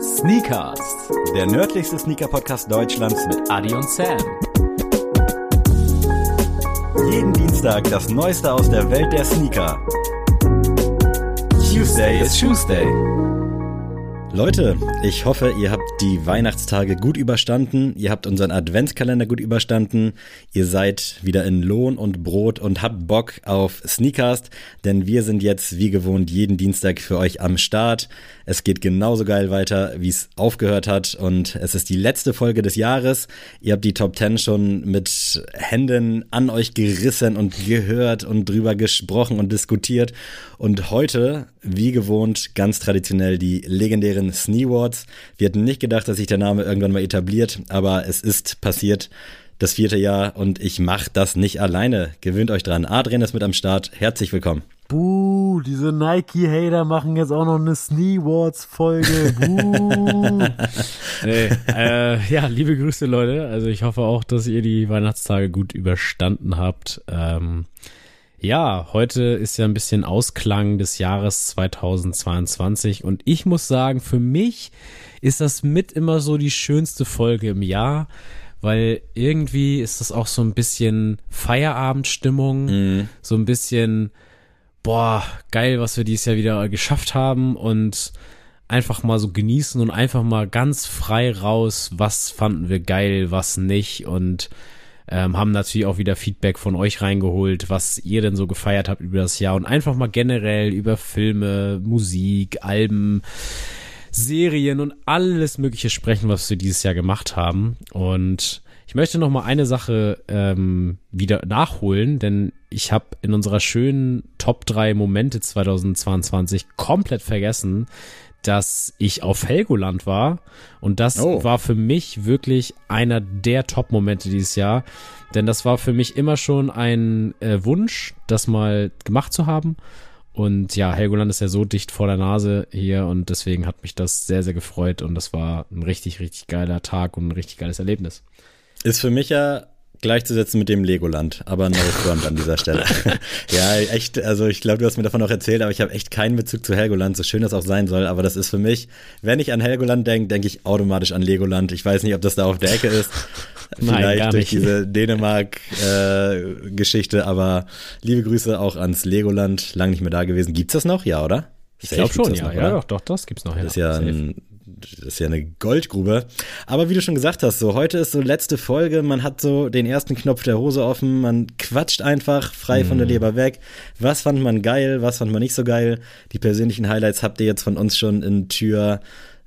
Sneakers, der nördlichste Sneaker-Podcast Deutschlands mit Adi und Sam. Jeden Dienstag das Neueste aus der Welt der Sneaker. Tuesday is Tuesday. Leute, ich hoffe, ihr habt die Weihnachtstage gut überstanden, ihr habt unseren Adventskalender gut überstanden, ihr seid wieder in Lohn und Brot und habt Bock auf Sneakers, denn wir sind jetzt wie gewohnt jeden Dienstag für euch am Start. Es geht genauso geil weiter, wie es aufgehört hat und es ist die letzte Folge des Jahres. Ihr habt die Top 10 schon mit Händen an euch gerissen und gehört und drüber gesprochen und diskutiert und heute, wie gewohnt, ganz traditionell die legendären Sneewards. Wir hätten nicht gedacht, dass sich der Name irgendwann mal etabliert, aber es ist passiert. Das vierte Jahr und ich mache das nicht alleine. Gewöhnt euch dran. Adrian ist mit am Start. Herzlich willkommen. Buh, diese Nike-Hater machen jetzt auch noch eine Sneewards-Folge. Buh. nee, äh, ja, liebe Grüße, Leute. Also ich hoffe auch, dass ihr die Weihnachtstage gut überstanden habt. Ähm, ja, heute ist ja ein bisschen Ausklang des Jahres 2022 und ich muss sagen, für mich ist das mit immer so die schönste Folge im Jahr, weil irgendwie ist das auch so ein bisschen Feierabendstimmung, mhm. so ein bisschen, boah, geil, was wir dieses Jahr wieder geschafft haben und einfach mal so genießen und einfach mal ganz frei raus, was fanden wir geil, was nicht und ähm, haben natürlich auch wieder Feedback von euch reingeholt, was ihr denn so gefeiert habt über das Jahr und einfach mal generell über Filme, Musik, Alben, Serien und alles Mögliche sprechen, was wir dieses Jahr gemacht haben. Und ich möchte noch mal eine Sache ähm, wieder nachholen, denn ich habe in unserer schönen Top 3 Momente 2022 komplett vergessen, dass ich auf Helgoland war und das oh. war für mich wirklich einer der Top-Momente dieses Jahr, denn das war für mich immer schon ein äh, Wunsch, das mal gemacht zu haben und ja, Helgoland ist ja so dicht vor der Nase hier und deswegen hat mich das sehr, sehr gefreut und das war ein richtig, richtig geiler Tag und ein richtig geiles Erlebnis. Ist für mich ja gleichzusetzen mit dem Legoland, aber no front an dieser Stelle. ja, echt, also ich glaube, du hast mir davon auch erzählt, aber ich habe echt keinen Bezug zu Helgoland, so schön das auch sein soll, aber das ist für mich, wenn ich an Helgoland denke, denke ich automatisch an Legoland. Ich weiß nicht, ob das da auf der Ecke ist. Vielleicht Nein, durch diese Dänemark-Geschichte, äh, aber liebe Grüße auch ans Legoland. Lang nicht mehr da gewesen. Gibt's das noch? Ja, oder? Ich glaube schon, ja. Noch, ja, doch, doch, das gibt's noch. Ja. Das ist ja ein das ist ja eine Goldgrube. Aber wie du schon gesagt hast, so heute ist so letzte Folge, man hat so den ersten Knopf der Hose offen, man quatscht einfach frei von der mhm. Leber weg. Was fand man geil, was fand man nicht so geil? Die persönlichen Highlights habt ihr jetzt von uns schon in Tür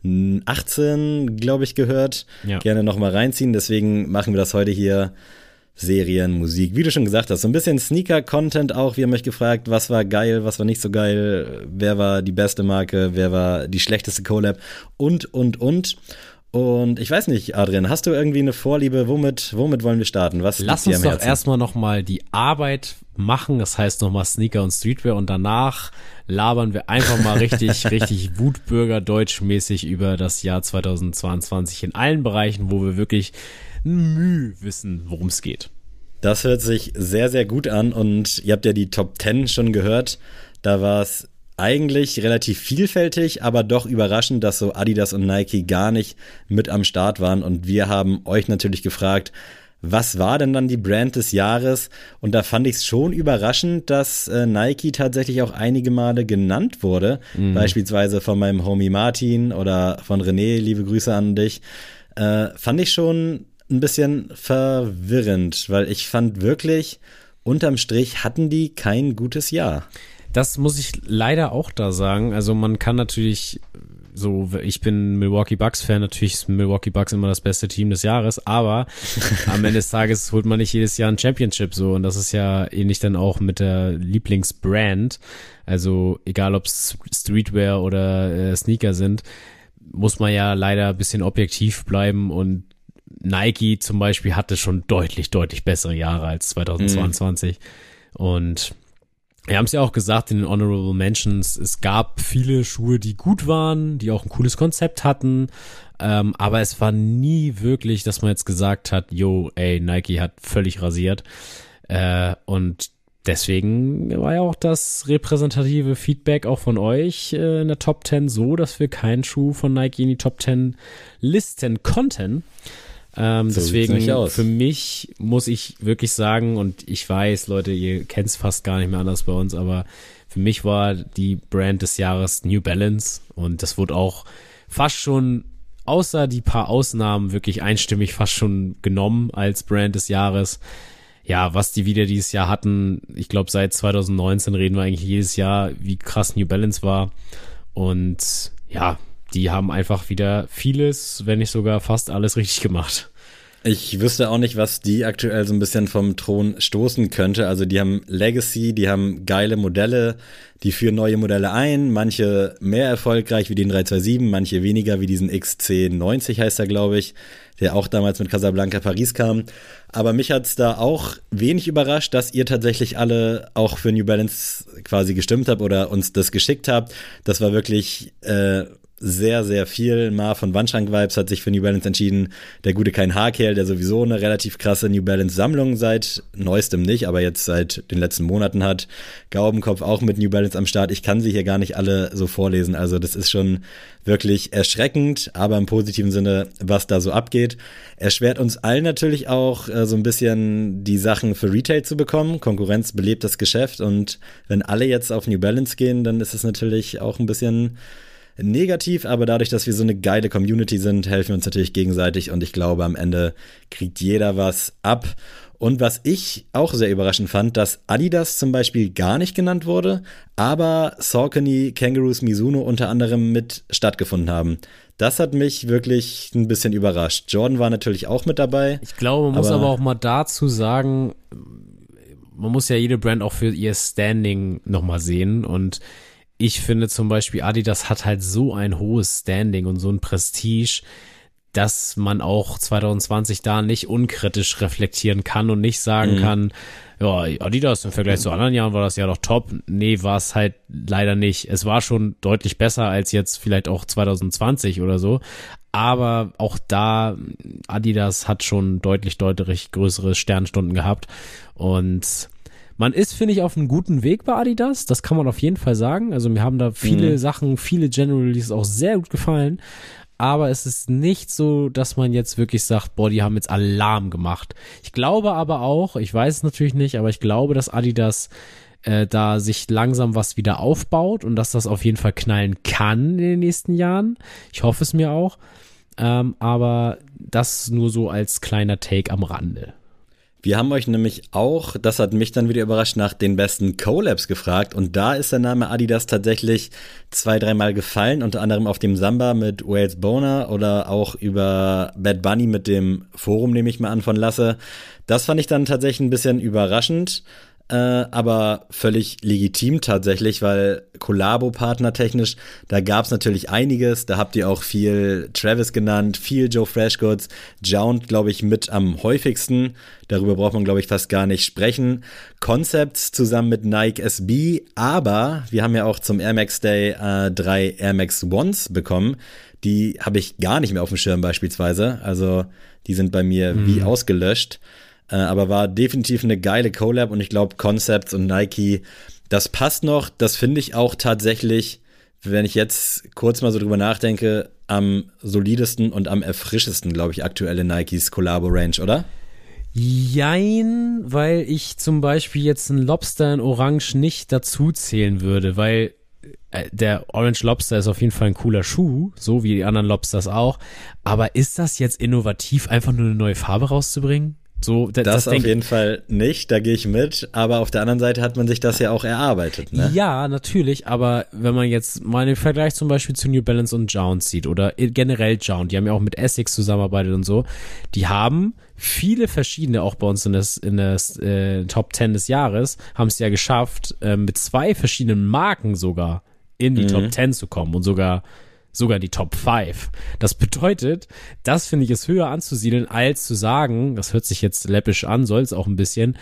18, glaube ich, gehört. Ja. Gerne nochmal reinziehen. Deswegen machen wir das heute hier Serien, Musik, wie du schon gesagt hast, so ein bisschen Sneaker-Content auch. Wir haben euch gefragt, was war geil, was war nicht so geil, wer war die beste Marke, wer war die schlechteste Collab und, und, und. Und ich weiß nicht, Adrian, hast du irgendwie eine Vorliebe? Womit, womit wollen wir starten? Was Lass uns doch erstmal nochmal die Arbeit machen, das heißt nochmal Sneaker und Streetwear und danach labern wir einfach mal richtig, richtig Wutbürger deutschmäßig über das Jahr 2022 in allen Bereichen, wo wir wirklich Mühe wissen, worum es geht. Das hört sich sehr, sehr gut an und ihr habt ja die Top 10 schon gehört. Da war es eigentlich relativ vielfältig, aber doch überraschend, dass so Adidas und Nike gar nicht mit am Start waren. Und wir haben euch natürlich gefragt, was war denn dann die Brand des Jahres? Und da fand ich es schon überraschend, dass äh, Nike tatsächlich auch einige Male genannt wurde. Mhm. Beispielsweise von meinem Homie Martin oder von René, liebe Grüße an dich. Äh, fand ich schon ein bisschen verwirrend, weil ich fand wirklich, unterm Strich hatten die kein gutes Jahr. Das muss ich leider auch da sagen. Also man kann natürlich so, ich bin Milwaukee Bucks Fan, natürlich ist Milwaukee Bucks immer das beste Team des Jahres, aber am Ende des Tages holt man nicht jedes Jahr ein Championship so und das ist ja ähnlich dann auch mit der Lieblingsbrand. Also egal ob es Streetwear oder äh, Sneaker sind, muss man ja leider ein bisschen objektiv bleiben und Nike zum Beispiel hatte schon deutlich, deutlich bessere Jahre als 2022. Mhm. Und wir haben es ja auch gesagt in den Honorable Mentions, es gab viele Schuhe, die gut waren, die auch ein cooles Konzept hatten, ähm, aber es war nie wirklich, dass man jetzt gesagt hat, yo, ey, Nike hat völlig rasiert. Äh, und deswegen war ja auch das repräsentative Feedback auch von euch äh, in der Top 10 so, dass wir keinen Schuh von Nike in die Top 10 listen konnten. Ähm, so deswegen für mich muss ich wirklich sagen, und ich weiß, Leute, ihr kennt es fast gar nicht mehr anders bei uns, aber für mich war die Brand des Jahres New Balance. Und das wurde auch fast schon, außer die paar Ausnahmen, wirklich einstimmig fast schon genommen als Brand des Jahres. Ja, was die wieder dieses Jahr hatten, ich glaube seit 2019 reden wir eigentlich jedes Jahr, wie krass New Balance war. Und ja, die haben einfach wieder vieles, wenn nicht sogar fast alles richtig gemacht. Ich wüsste auch nicht, was die aktuell so ein bisschen vom Thron stoßen könnte. Also die haben Legacy, die haben geile Modelle, die führen neue Modelle ein, manche mehr erfolgreich wie den 327, manche weniger wie diesen XC90 heißt er, glaube ich, der auch damals mit Casablanca Paris kam. Aber mich hat's da auch wenig überrascht, dass ihr tatsächlich alle auch für New Balance quasi gestimmt habt oder uns das geschickt habt. Das war wirklich äh, sehr, sehr viel. Mar von Wandschrank-Vibes hat sich für New Balance entschieden. Der gute Kein Haarkerl, der sowieso eine relativ krasse New Balance-Sammlung seit neuestem nicht, aber jetzt seit den letzten Monaten hat. Gaubenkopf auch mit New Balance am Start. Ich kann sie hier gar nicht alle so vorlesen. Also das ist schon wirklich erschreckend, aber im positiven Sinne, was da so abgeht. Erschwert uns allen natürlich auch äh, so ein bisschen die Sachen für Retail zu bekommen. Konkurrenz belebt das Geschäft und wenn alle jetzt auf New Balance gehen, dann ist es natürlich auch ein bisschen negativ, aber dadurch, dass wir so eine geile Community sind, helfen wir uns natürlich gegenseitig und ich glaube, am Ende kriegt jeder was ab. Und was ich auch sehr überraschend fand, dass Adidas zum Beispiel gar nicht genannt wurde, aber Saucony, Kangaroos, Mizuno unter anderem mit stattgefunden haben. Das hat mich wirklich ein bisschen überrascht. Jordan war natürlich auch mit dabei. Ich glaube, man aber muss aber auch mal dazu sagen, man muss ja jede Brand auch für ihr Standing nochmal sehen und ich finde zum Beispiel Adidas hat halt so ein hohes Standing und so ein Prestige, dass man auch 2020 da nicht unkritisch reflektieren kann und nicht sagen mhm. kann, ja, Adidas im Vergleich zu anderen Jahren war das ja doch top. Nee, war es halt leider nicht. Es war schon deutlich besser als jetzt vielleicht auch 2020 oder so. Aber auch da, Adidas hat schon deutlich, deutlich größere Sternstunden gehabt. Und man ist, finde ich, auf einem guten Weg bei Adidas. Das kann man auf jeden Fall sagen. Also mir haben da viele mhm. Sachen, viele Generalities auch sehr gut gefallen. Aber es ist nicht so, dass man jetzt wirklich sagt, boah, die haben jetzt Alarm gemacht. Ich glaube aber auch, ich weiß es natürlich nicht, aber ich glaube, dass Adidas äh, da sich langsam was wieder aufbaut und dass das auf jeden Fall knallen kann in den nächsten Jahren. Ich hoffe es mir auch. Ähm, aber das nur so als kleiner Take am Rande. Wir haben euch nämlich auch, das hat mich dann wieder überrascht, nach den besten Collabs gefragt. Und da ist der Name Adidas tatsächlich zwei, dreimal gefallen, unter anderem auf dem Samba mit Wales Boner oder auch über Bad Bunny mit dem Forum, nehme ich mal an, von Lasse. Das fand ich dann tatsächlich ein bisschen überraschend äh, aber völlig legitim tatsächlich, weil Kollabo-Partner technisch, da gab es natürlich einiges. Da habt ihr auch viel Travis genannt, viel Joe Freshgoods, Jound, glaube ich, mit am häufigsten. Darüber braucht man, glaube ich, fast gar nicht sprechen. Concepts zusammen mit Nike SB, aber wir haben ja auch zum Air Max Day äh, drei Air Max Ones bekommen. Die habe ich gar nicht mehr auf dem Schirm beispielsweise. Also die sind bei mir mhm. wie ausgelöscht. Äh, aber war definitiv eine geile Collab und ich glaube, Concepts und Nike, das passt noch. Das finde ich auch tatsächlich, wenn ich jetzt kurz mal so drüber nachdenke, am solidesten und am erfrischesten, glaube ich, aktuelle Nikes Collabo Range, oder? Jein, weil ich zum Beispiel jetzt einen Lobster in Orange nicht dazu zählen würde, weil äh, der Orange Lobster ist auf jeden Fall ein cooler Schuh, so wie die anderen Lobsters auch. Aber ist das jetzt innovativ, einfach nur eine neue Farbe rauszubringen? So, das, das, das auf jeden Fall nicht, da gehe ich mit, aber auf der anderen Seite hat man sich das ja auch erarbeitet, ne? Ja, natürlich, aber wenn man jetzt mal den Vergleich zum Beispiel zu New Balance und Jound sieht oder generell Jound, die haben ja auch mit Essex zusammenarbeitet und so, die haben viele verschiedene, auch bei uns in das, in das äh, Top 10 des Jahres, haben es ja geschafft, äh, mit zwei verschiedenen Marken sogar in die mhm. Top 10 zu kommen und sogar sogar die Top 5. Das bedeutet, das finde ich ist höher anzusiedeln, als zu sagen, das hört sich jetzt läppisch an, soll es auch ein bisschen,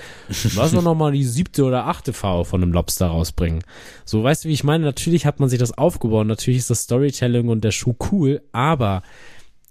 was wir nochmal die siebte oder achte Farbe von einem Lobster rausbringen. So, weißt du, wie ich meine? Natürlich hat man sich das aufgebaut, natürlich ist das Storytelling und der Schuh cool, aber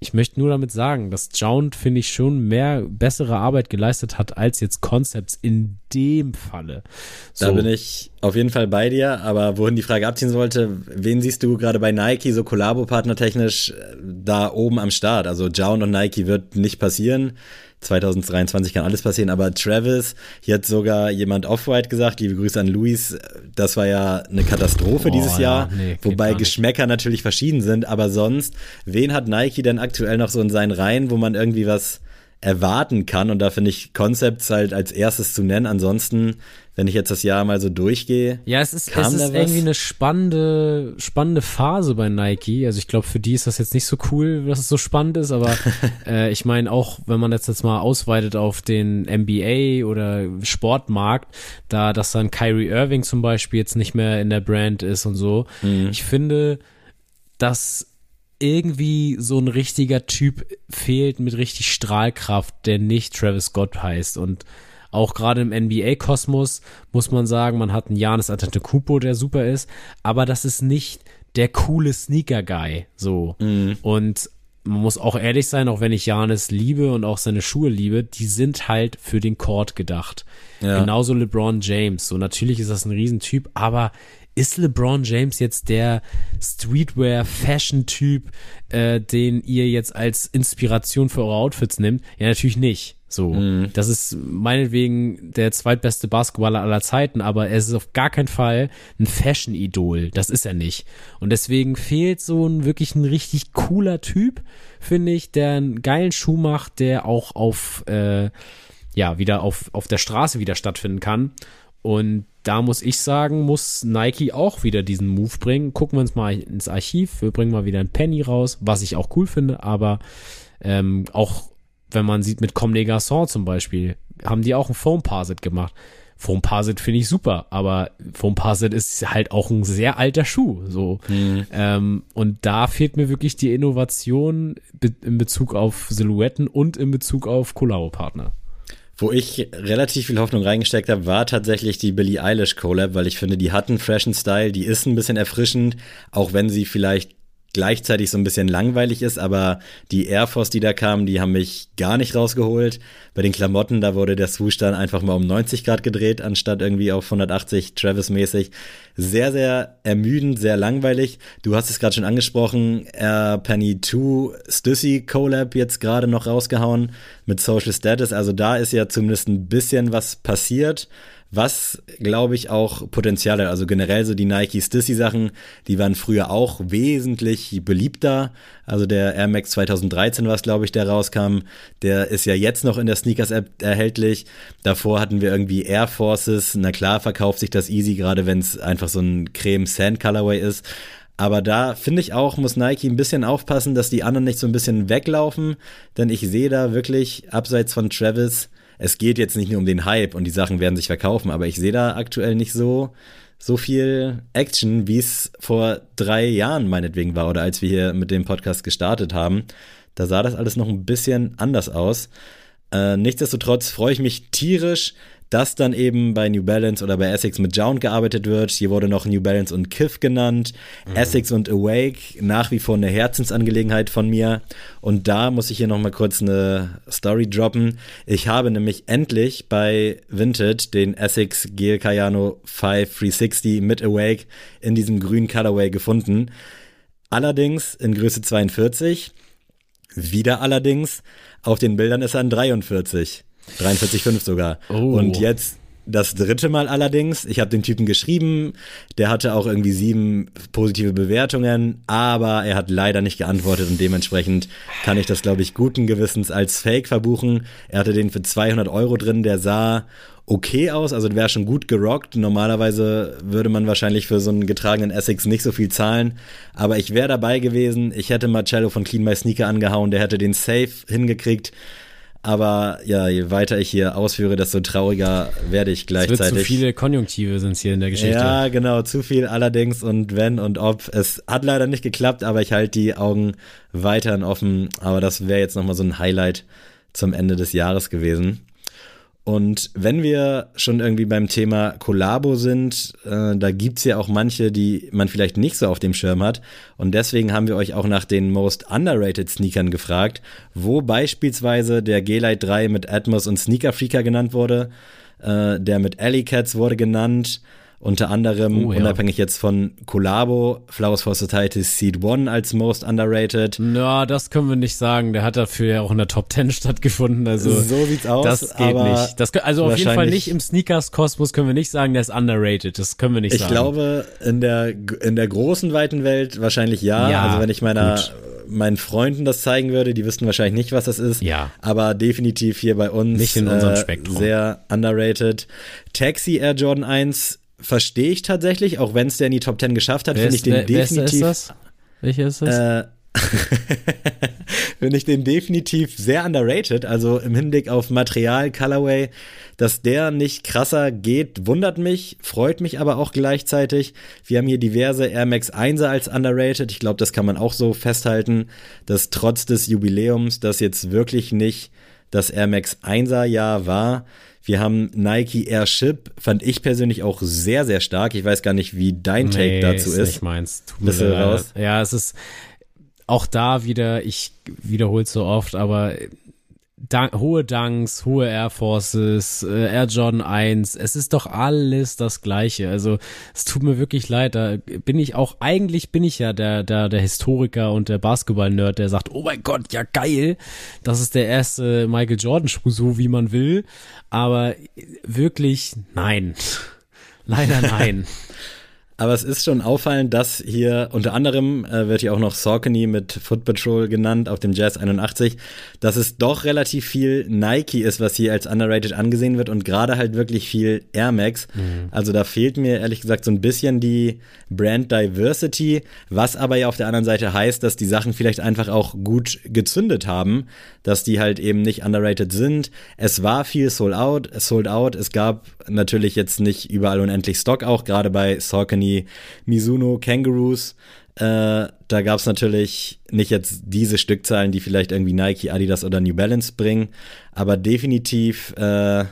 ich möchte nur damit sagen, dass Jound, finde ich, schon mehr bessere Arbeit geleistet hat, als jetzt Concepts in dem Falle. So. Da bin ich auf jeden Fall bei dir, aber wohin die Frage abziehen sollte, wen siehst du gerade bei Nike so Kollabo-Partner technisch äh, da oben am Start? Also Jown und Nike wird nicht passieren. 2023 kann alles passieren, aber Travis, hier hat sogar jemand Off-White gesagt, liebe Grüße an Luis, das war ja eine Katastrophe oh, dieses Jahr, ja, nee, wobei Geschmäcker natürlich verschieden sind, aber sonst, wen hat Nike denn aktuell noch so in seinen Reihen, wo man irgendwie was erwarten kann. Und da finde ich Concepts halt als erstes zu nennen. Ansonsten, wenn ich jetzt das Jahr mal so durchgehe. Ja, es ist, es ist irgendwie eine spannende, spannende Phase bei Nike. Also ich glaube, für die ist das jetzt nicht so cool, dass es so spannend ist, aber äh, ich meine auch, wenn man jetzt, jetzt mal ausweitet auf den NBA oder Sportmarkt, da dass dann Kyrie Irving zum Beispiel jetzt nicht mehr in der Brand ist und so. Mhm. Ich finde, dass irgendwie so ein richtiger Typ fehlt mit richtig Strahlkraft, der nicht Travis Scott heißt. Und auch gerade im NBA-Kosmos muss man sagen, man hat einen Janis Antetokounmpo, der super ist, aber das ist nicht der coole Sneaker-Guy, so. Mhm. Und man muss auch ehrlich sein, auch wenn ich Janis liebe und auch seine Schuhe liebe, die sind halt für den Court gedacht. Ja. Genauso LeBron James. So natürlich ist das ein Riesentyp, aber ist LeBron James jetzt der Streetwear-Fashion-Typ, äh, den ihr jetzt als Inspiration für eure Outfits nimmt? Ja, natürlich nicht. So, mhm. das ist meinetwegen der zweitbeste Basketballer aller Zeiten, aber er ist auf gar keinen Fall ein Fashion-Idol. Das ist er nicht. Und deswegen fehlt so ein wirklich ein richtig cooler Typ, finde ich, der einen geilen Schuh macht, der auch auf, äh, ja, wieder auf, auf der Straße wieder stattfinden kann. Und da muss ich sagen, muss Nike auch wieder diesen Move bringen. Gucken wir uns mal ins Archiv. Wir bringen mal wieder ein Penny raus, was ich auch cool finde, aber ähm, auch wenn man sieht mit Comme des Garçons zum Beispiel, haben die auch ein Foam Parset gemacht. Foam Parset finde ich super, aber Foam Parset ist halt auch ein sehr alter Schuh, so. Mhm. Ähm, und da fehlt mir wirklich die Innovation in Bezug auf Silhouetten und in Bezug auf Collabo-Partner. Wo ich relativ viel Hoffnung reingesteckt habe, war tatsächlich die Billie Eilish Collab, weil ich finde, die hat einen freshen Style, die ist ein bisschen erfrischend, auch wenn sie vielleicht gleichzeitig so ein bisschen langweilig ist, aber die Air Force, die da kamen, die haben mich gar nicht rausgeholt. Bei den Klamotten, da wurde der Swoosh dann einfach mal um 90 Grad gedreht, anstatt irgendwie auf 180 Travis-mäßig. Sehr, sehr ermüdend, sehr langweilig. Du hast es gerade schon angesprochen, Air Penny 2 Stussy Collab jetzt gerade noch rausgehauen mit Social Status. Also da ist ja zumindest ein bisschen was passiert was glaube ich auch Potenzial hat. Also generell so die Nike Stissy Sachen, die waren früher auch wesentlich beliebter. Also der Air Max 2013 war es glaube ich, der rauskam. Der ist ja jetzt noch in der Sneakers App erhältlich. Davor hatten wir irgendwie Air Forces. Na klar verkauft sich das easy, gerade wenn es einfach so ein Creme Sand Colorway ist. Aber da finde ich auch, muss Nike ein bisschen aufpassen, dass die anderen nicht so ein bisschen weglaufen, denn ich sehe da wirklich abseits von Travis es geht jetzt nicht nur um den Hype und die Sachen werden sich verkaufen, aber ich sehe da aktuell nicht so, so viel Action, wie es vor drei Jahren meinetwegen war oder als wir hier mit dem Podcast gestartet haben. Da sah das alles noch ein bisschen anders aus. Äh, nichtsdestotrotz freue ich mich tierisch, dass dann eben bei New Balance oder bei Essex mit Jound gearbeitet wird. Hier wurde noch New Balance und Kiff genannt. Mhm. Essex und Awake, nach wie vor eine Herzensangelegenheit von mir. Und da muss ich hier nochmal kurz eine Story droppen. Ich habe nämlich endlich bei Vinted den Essex Gel Cayano 5 360 mit Awake in diesem grünen Colorway gefunden. Allerdings in Größe 42. Wieder allerdings auf den Bildern ist er ein 43. 43,5 sogar. Oh. Und jetzt das dritte Mal allerdings, ich habe den Typen geschrieben, der hatte auch irgendwie sieben positive Bewertungen, aber er hat leider nicht geantwortet und dementsprechend kann ich das, glaube ich, guten Gewissens als Fake verbuchen. Er hatte den für 200 Euro drin, der sah okay aus, also der wäre schon gut gerockt. Normalerweise würde man wahrscheinlich für so einen getragenen Essex nicht so viel zahlen, aber ich wäre dabei gewesen. Ich hätte Marcello von Clean My Sneaker angehauen, der hätte den Safe hingekriegt. Aber ja, je weiter ich hier ausführe, desto trauriger werde ich gleichzeitig. Es wird zu viele Konjunktive sind hier in der Geschichte. Ja, genau, zu viel allerdings und wenn und ob. Es hat leider nicht geklappt, aber ich halte die Augen weiterhin offen. Aber das wäre jetzt nochmal so ein Highlight zum Ende des Jahres gewesen. Und wenn wir schon irgendwie beim Thema Kollabo sind, äh, da gibt's ja auch manche, die man vielleicht nicht so auf dem Schirm hat. Und deswegen haben wir euch auch nach den most underrated Sneakern gefragt, wo beispielsweise der G-Lite 3 mit Atmos und Sneaker Freaker genannt wurde. Äh, der mit Alley Cats wurde genannt. Unter anderem, Oh, ja. unabhängig jetzt von Collabo, Flowers for Society Seed One als most underrated. Na, das können wir nicht sagen. Der hat dafür ja auch in der Top 10 stattgefunden. Also so sieht's aus. das geht nicht. Das, also auf jeden Fall nicht im Sneakers-Kosmos können wir nicht sagen, der ist underrated. Das können wir nicht Ich sagen. glaube, in der, in der großen, weiten Welt wahrscheinlich ja. Ja, also wenn ich meiner, gut. meinen Freunden das zeigen würde, die wüssten wahrscheinlich nicht, was das ist. Ja. Aber definitiv hier bei uns Nicht in unserem äh, Spektrum. sehr underrated. Taxi Air Jordan 1 verstehe ich tatsächlich, auch wenn es der in die Top 10 geschafft hat, finde ich den wer, definitiv. ist das? Welcher ist das? Äh, Finde ich den definitiv sehr underrated. Also im Hinblick auf Material, Colorway, dass der nicht krasser geht, wundert mich, freut mich aber auch gleichzeitig. Wir haben hier diverse Air Max 1er als underrated. Ich glaube, das kann man auch so festhalten, dass trotz des Jubiläums das jetzt wirklich nicht das Air Max 1er Jahr war. Wir haben Nike Airship, fand ich persönlich auch sehr, sehr stark. Ich weiß gar nicht, wie dein Take Nee, dazu ist ist. nicht meins. Tut mir leid. raus? Ja, es ist auch da wieder, ich wiederhole es so oft, aber Dank, hohe Dunks, hohe Air Forces, äh, Air Jordan 1, es ist doch alles das Gleiche. Also es tut mir wirklich leid, da bin ich auch, eigentlich bin ich ja der, der, der Historiker und der Basketball-Nerd, der sagt, oh mein Gott, ja geil, das ist der erste Michael Jordan-Schuh, so wie man will. Aber wirklich, nein. Leider nein. Aber es ist schon auffallend, dass hier unter anderem äh, wird hier auch noch Saucony mit Foot Patrol genannt auf dem Jazz 81, dass es doch relativ viel Nike ist, was hier als underrated angesehen wird und gerade halt wirklich viel Air Max. Also da fehlt mir ehrlich gesagt so ein bisschen die Brand Diversity, was aber ja auf der anderen Seite heißt, dass die Sachen vielleicht einfach auch gut gezündet haben, dass die halt eben nicht underrated sind. Es war viel sold out, sold out. Es gab natürlich jetzt nicht überall unendlich Stock auch, gerade bei Saucony, Mizuno, Kangaroos. Äh, da gab es natürlich nicht jetzt diese Stückzahlen, die vielleicht irgendwie Nike, Adidas oder New Balance bringen, aber definitiv äh,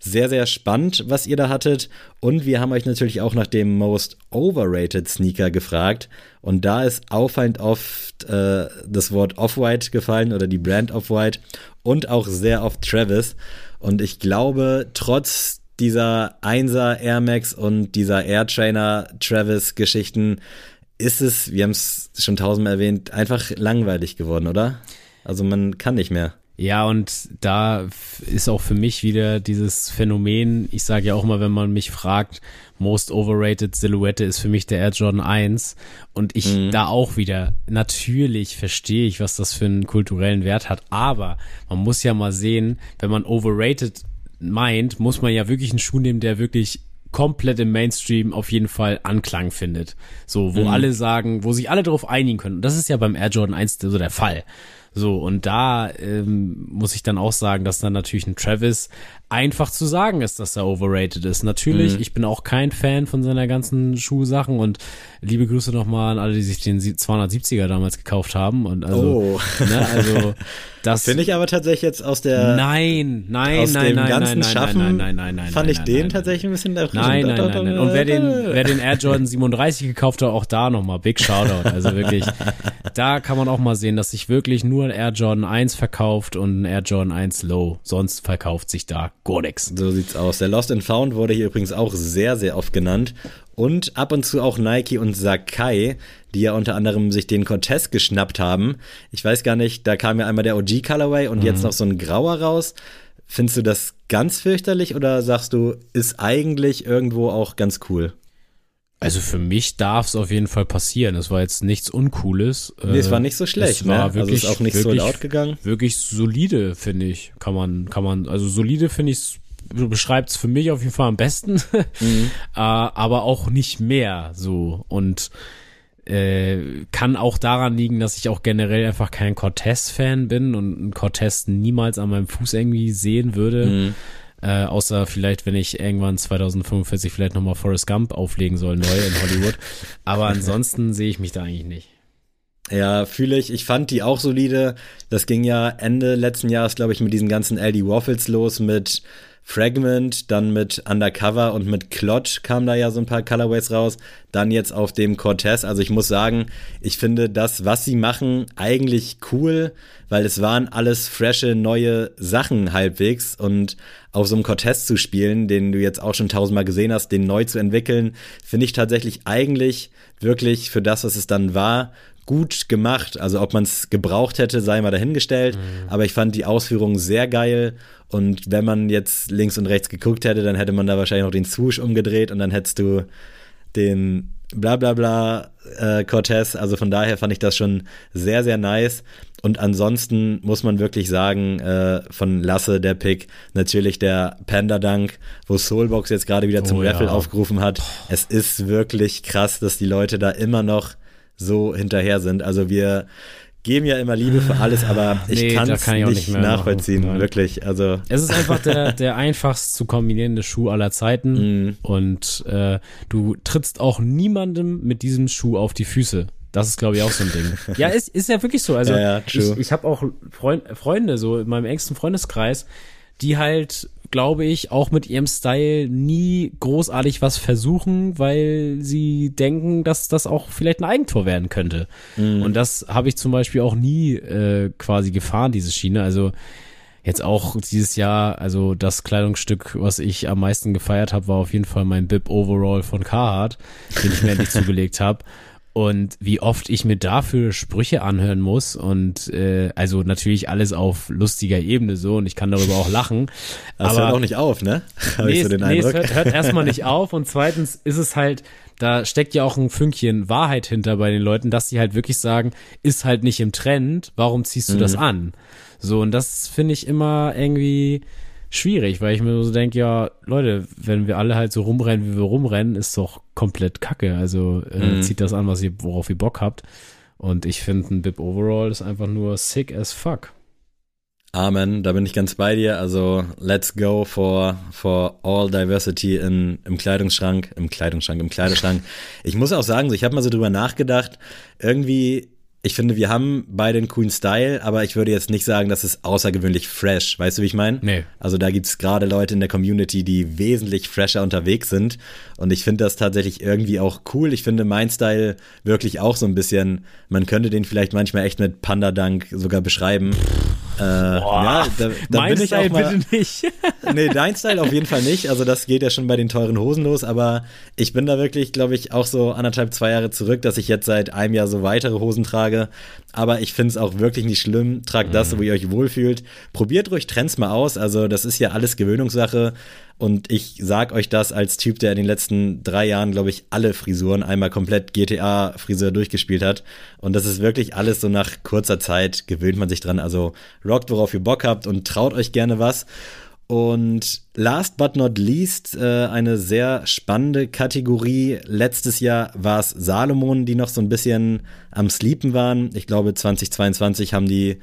sehr, sehr spannend, was ihr da hattet. Und wir haben euch natürlich auch nach dem Most Overrated Sneaker gefragt. Und da ist auffallend oft äh, das Wort Off-White gefallen oder die Brand Off-White und auch sehr oft Travis. Und ich glaube, trotz dieser 1er Air Max und dieser Air Trainer Travis Geschichten ist es, wir haben es schon tausendmal erwähnt, einfach langweilig geworden, oder? Also man kann nicht mehr. Ja, und da ist auch für mich wieder dieses Phänomen, ich sage ja auch mal, wenn man mich fragt, most overrated Silhouette ist für mich der Air Jordan 1 und ich da auch wieder, natürlich verstehe ich, was das für einen kulturellen Wert hat, aber man muss ja mal sehen, wenn man overrated meint, muss man ja wirklich einen Schuh nehmen, der wirklich komplett im Mainstream auf jeden Fall Anklang findet. So, wo alle sagen, wo sich alle darauf einigen können. Und das ist ja beim Air Jordan 1 so der Fall. So, und da ähm, muss ich dann auch sagen, dass dann natürlich ein Travis einfach zu sagen ist, dass er overrated ist. Natürlich, ich bin auch kein Fan von seiner ganzen Schuhsachen und liebe Grüße nochmal an alle, die sich den 270er damals gekauft haben. Und also, Oh. ne, also das Finde ich aber tatsächlich jetzt aus der Nein, nein, aus nein, dem nein, ganzen nein, nein, Schaffen nein, nein, nein, nein, fand nein, ich nein, den nein, tatsächlich ein bisschen. Nein, nein, nein, nein. Und wer den, wer den Air Jordan 37 gekauft hat, auch da nochmal Big Shoutout. Also wirklich, da kann man auch mal sehen, dass sich wirklich nur ein Air Jordan 1 verkauft und ein Air Jordan 1 Low. Sonst verkauft sich da gar nichts. So sieht's aus. Der Lost and Found wurde hier übrigens auch sehr, sehr oft genannt. Und ab und zu auch Nike und Sakai, die ja unter anderem sich den Cortez geschnappt haben. Ich weiß gar nicht, da kam ja einmal der OG Colorway und jetzt noch so ein grauer raus. Findest du das ganz fürchterlich oder sagst du, ist eigentlich irgendwo auch ganz cool? Also für mich darf es auf jeden Fall passieren. Es war jetzt nichts Uncooles. Nee, es Äh, war nicht so schlecht, es war ne? Also Wirklich, ist auch nicht wirklich, sold out gegangen. Wirklich solide, finde ich. Kann man, kann man, also solide finde ich, beschreibt es für mich auf jeden Fall am besten. Mhm. äh, aber auch nicht mehr so. Und äh, kann auch daran liegen, dass ich auch generell einfach kein Cortez-Fan bin und einen Cortez niemals an meinem Fuß irgendwie sehen würde. Mhm. Äh, außer vielleicht, wenn ich irgendwann 2045 vielleicht nochmal Forrest Gump auflegen soll, neu in Hollywood. Aber ansonsten sehe ich mich da eigentlich nicht. Ja, fühle ich. Ich fand die auch solide. Das ging ja Ende letzten Jahres, glaube ich, mit diesen ganzen LD Waffles los mit Fragment, dann mit Undercover und mit Klotsch kam da ja so ein paar Colorways raus. Dann jetzt auf dem Cortez. Also ich muss sagen, ich finde das, was sie machen, eigentlich cool, weil es waren alles frische, neue Sachen halbwegs. Und auf so einem Cortez zu spielen, den du jetzt auch schon tausendmal gesehen hast, den neu zu entwickeln, finde ich tatsächlich eigentlich wirklich für das, was es dann war, gut gemacht. Also ob man es gebraucht hätte, sei mal dahingestellt. Mhm. Aber ich fand die Ausführungen sehr geil. Und wenn man jetzt links und rechts geguckt hätte, dann hätte man da wahrscheinlich noch den Swoosh umgedreht und dann hättest du den bla bla bla äh, Cortez. Also von daher fand ich das schon sehr, sehr nice. Und ansonsten muss man wirklich sagen, äh, von Lasse der Pick, natürlich der Panda Dunk, wo Soulbox jetzt gerade wieder zum oh, Raffle ja. aufgerufen hat. Es ist wirklich krass, dass die Leute da immer noch so hinterher sind. Also wir geben ja immer Liebe für alles, aber ich nee, kann es nicht, nicht nachvollziehen, machen. wirklich. Also es ist einfach der, der einfachst zu kombinierende Schuh aller Zeiten mm. und äh, du trittst auch niemandem mit diesem Schuh auf die Füße. Das ist, glaube ich, auch so ein Ding. ja, ist, ist ja wirklich so. Also ja, ja, ich, ich habe auch Freund, Freunde so in meinem engsten Freundeskreis, die halt glaube ich, auch mit ihrem Style nie großartig was versuchen, weil sie denken, dass das auch vielleicht ein Eigentor werden könnte. Mhm. Und das habe ich zum Beispiel auch nie äh, quasi gefahren, diese Schiene. Also jetzt auch dieses Jahr, also das Kleidungsstück, was ich am meisten gefeiert habe, war auf jeden Fall mein Bib Overall von Carhartt, den ich mir endlich zugelegt habe und wie oft ich mir dafür Sprüche anhören muss und äh, also natürlich alles auf lustiger Ebene so und ich kann darüber auch lachen. Das aber hört auch nicht auf, ne? Hab nee, so nee es hört, hört erstmal nicht auf und zweitens ist es halt, da steckt ja auch ein Fünkchen Wahrheit hinter bei den Leuten, dass sie halt wirklich sagen, ist halt nicht im Trend, warum ziehst du mhm. das an? So und das finde ich immer irgendwie schwierig, weil ich mir so denke, ja, Leute, wenn wir alle halt so rumrennen, wie wir rumrennen, ist doch komplett kacke. Also äh, mhm. zieht das an, was ihr, worauf ihr Bock habt. Und ich finde, ein Bib Overall ist einfach nur sick as fuck. Amen, da bin ich ganz bei dir. Also let's go for, for all diversity in, im Kleidungsschrank, im Kleidungsschrank, im Kleiderschrank. Ich muss auch sagen, ich habe mal so drüber nachgedacht, irgendwie ich finde, wir haben beide einen coolen Style, aber ich würde jetzt nicht sagen, dass es außergewöhnlich fresh. Weißt du, wie ich meine? Nee. Also da gibt es gerade Leute in der Community, die wesentlich fresher unterwegs sind. Und ich finde das tatsächlich irgendwie auch cool. Ich finde mein Style wirklich auch so ein bisschen, man könnte den vielleicht manchmal echt mit Panda Dunk sogar beschreiben. Äh, ja, da, da mein bin ich Style auch mal, bitte nicht. nee, dein Style auf jeden Fall nicht. Also das geht ja schon bei den teuren Hosen los, aber ich bin da wirklich, glaube ich, auch so anderthalb, zwei Jahre zurück, dass ich jetzt seit einem Jahr so weitere Hosen trage. Aber ich finde es auch wirklich nicht schlimm. Tragt mhm. das, wo ihr euch wohlfühlt. Probiert ruhig Trends mal aus. Also, das ist ja alles Gewöhnungssache. Und ich sag euch das als Typ, der in den letzten drei Jahren, glaube ich, alle Frisuren einmal komplett GTA-Friseur durchgespielt hat. Und das ist wirklich alles so nach kurzer Zeit gewöhnt man sich dran. Also rockt, worauf ihr Bock habt und traut euch gerne was. Und last but not least, äh, eine sehr spannende Kategorie. Letztes Jahr war es Salomon, die noch so ein bisschen am Sleepen waren. Ich glaube, 2022 haben die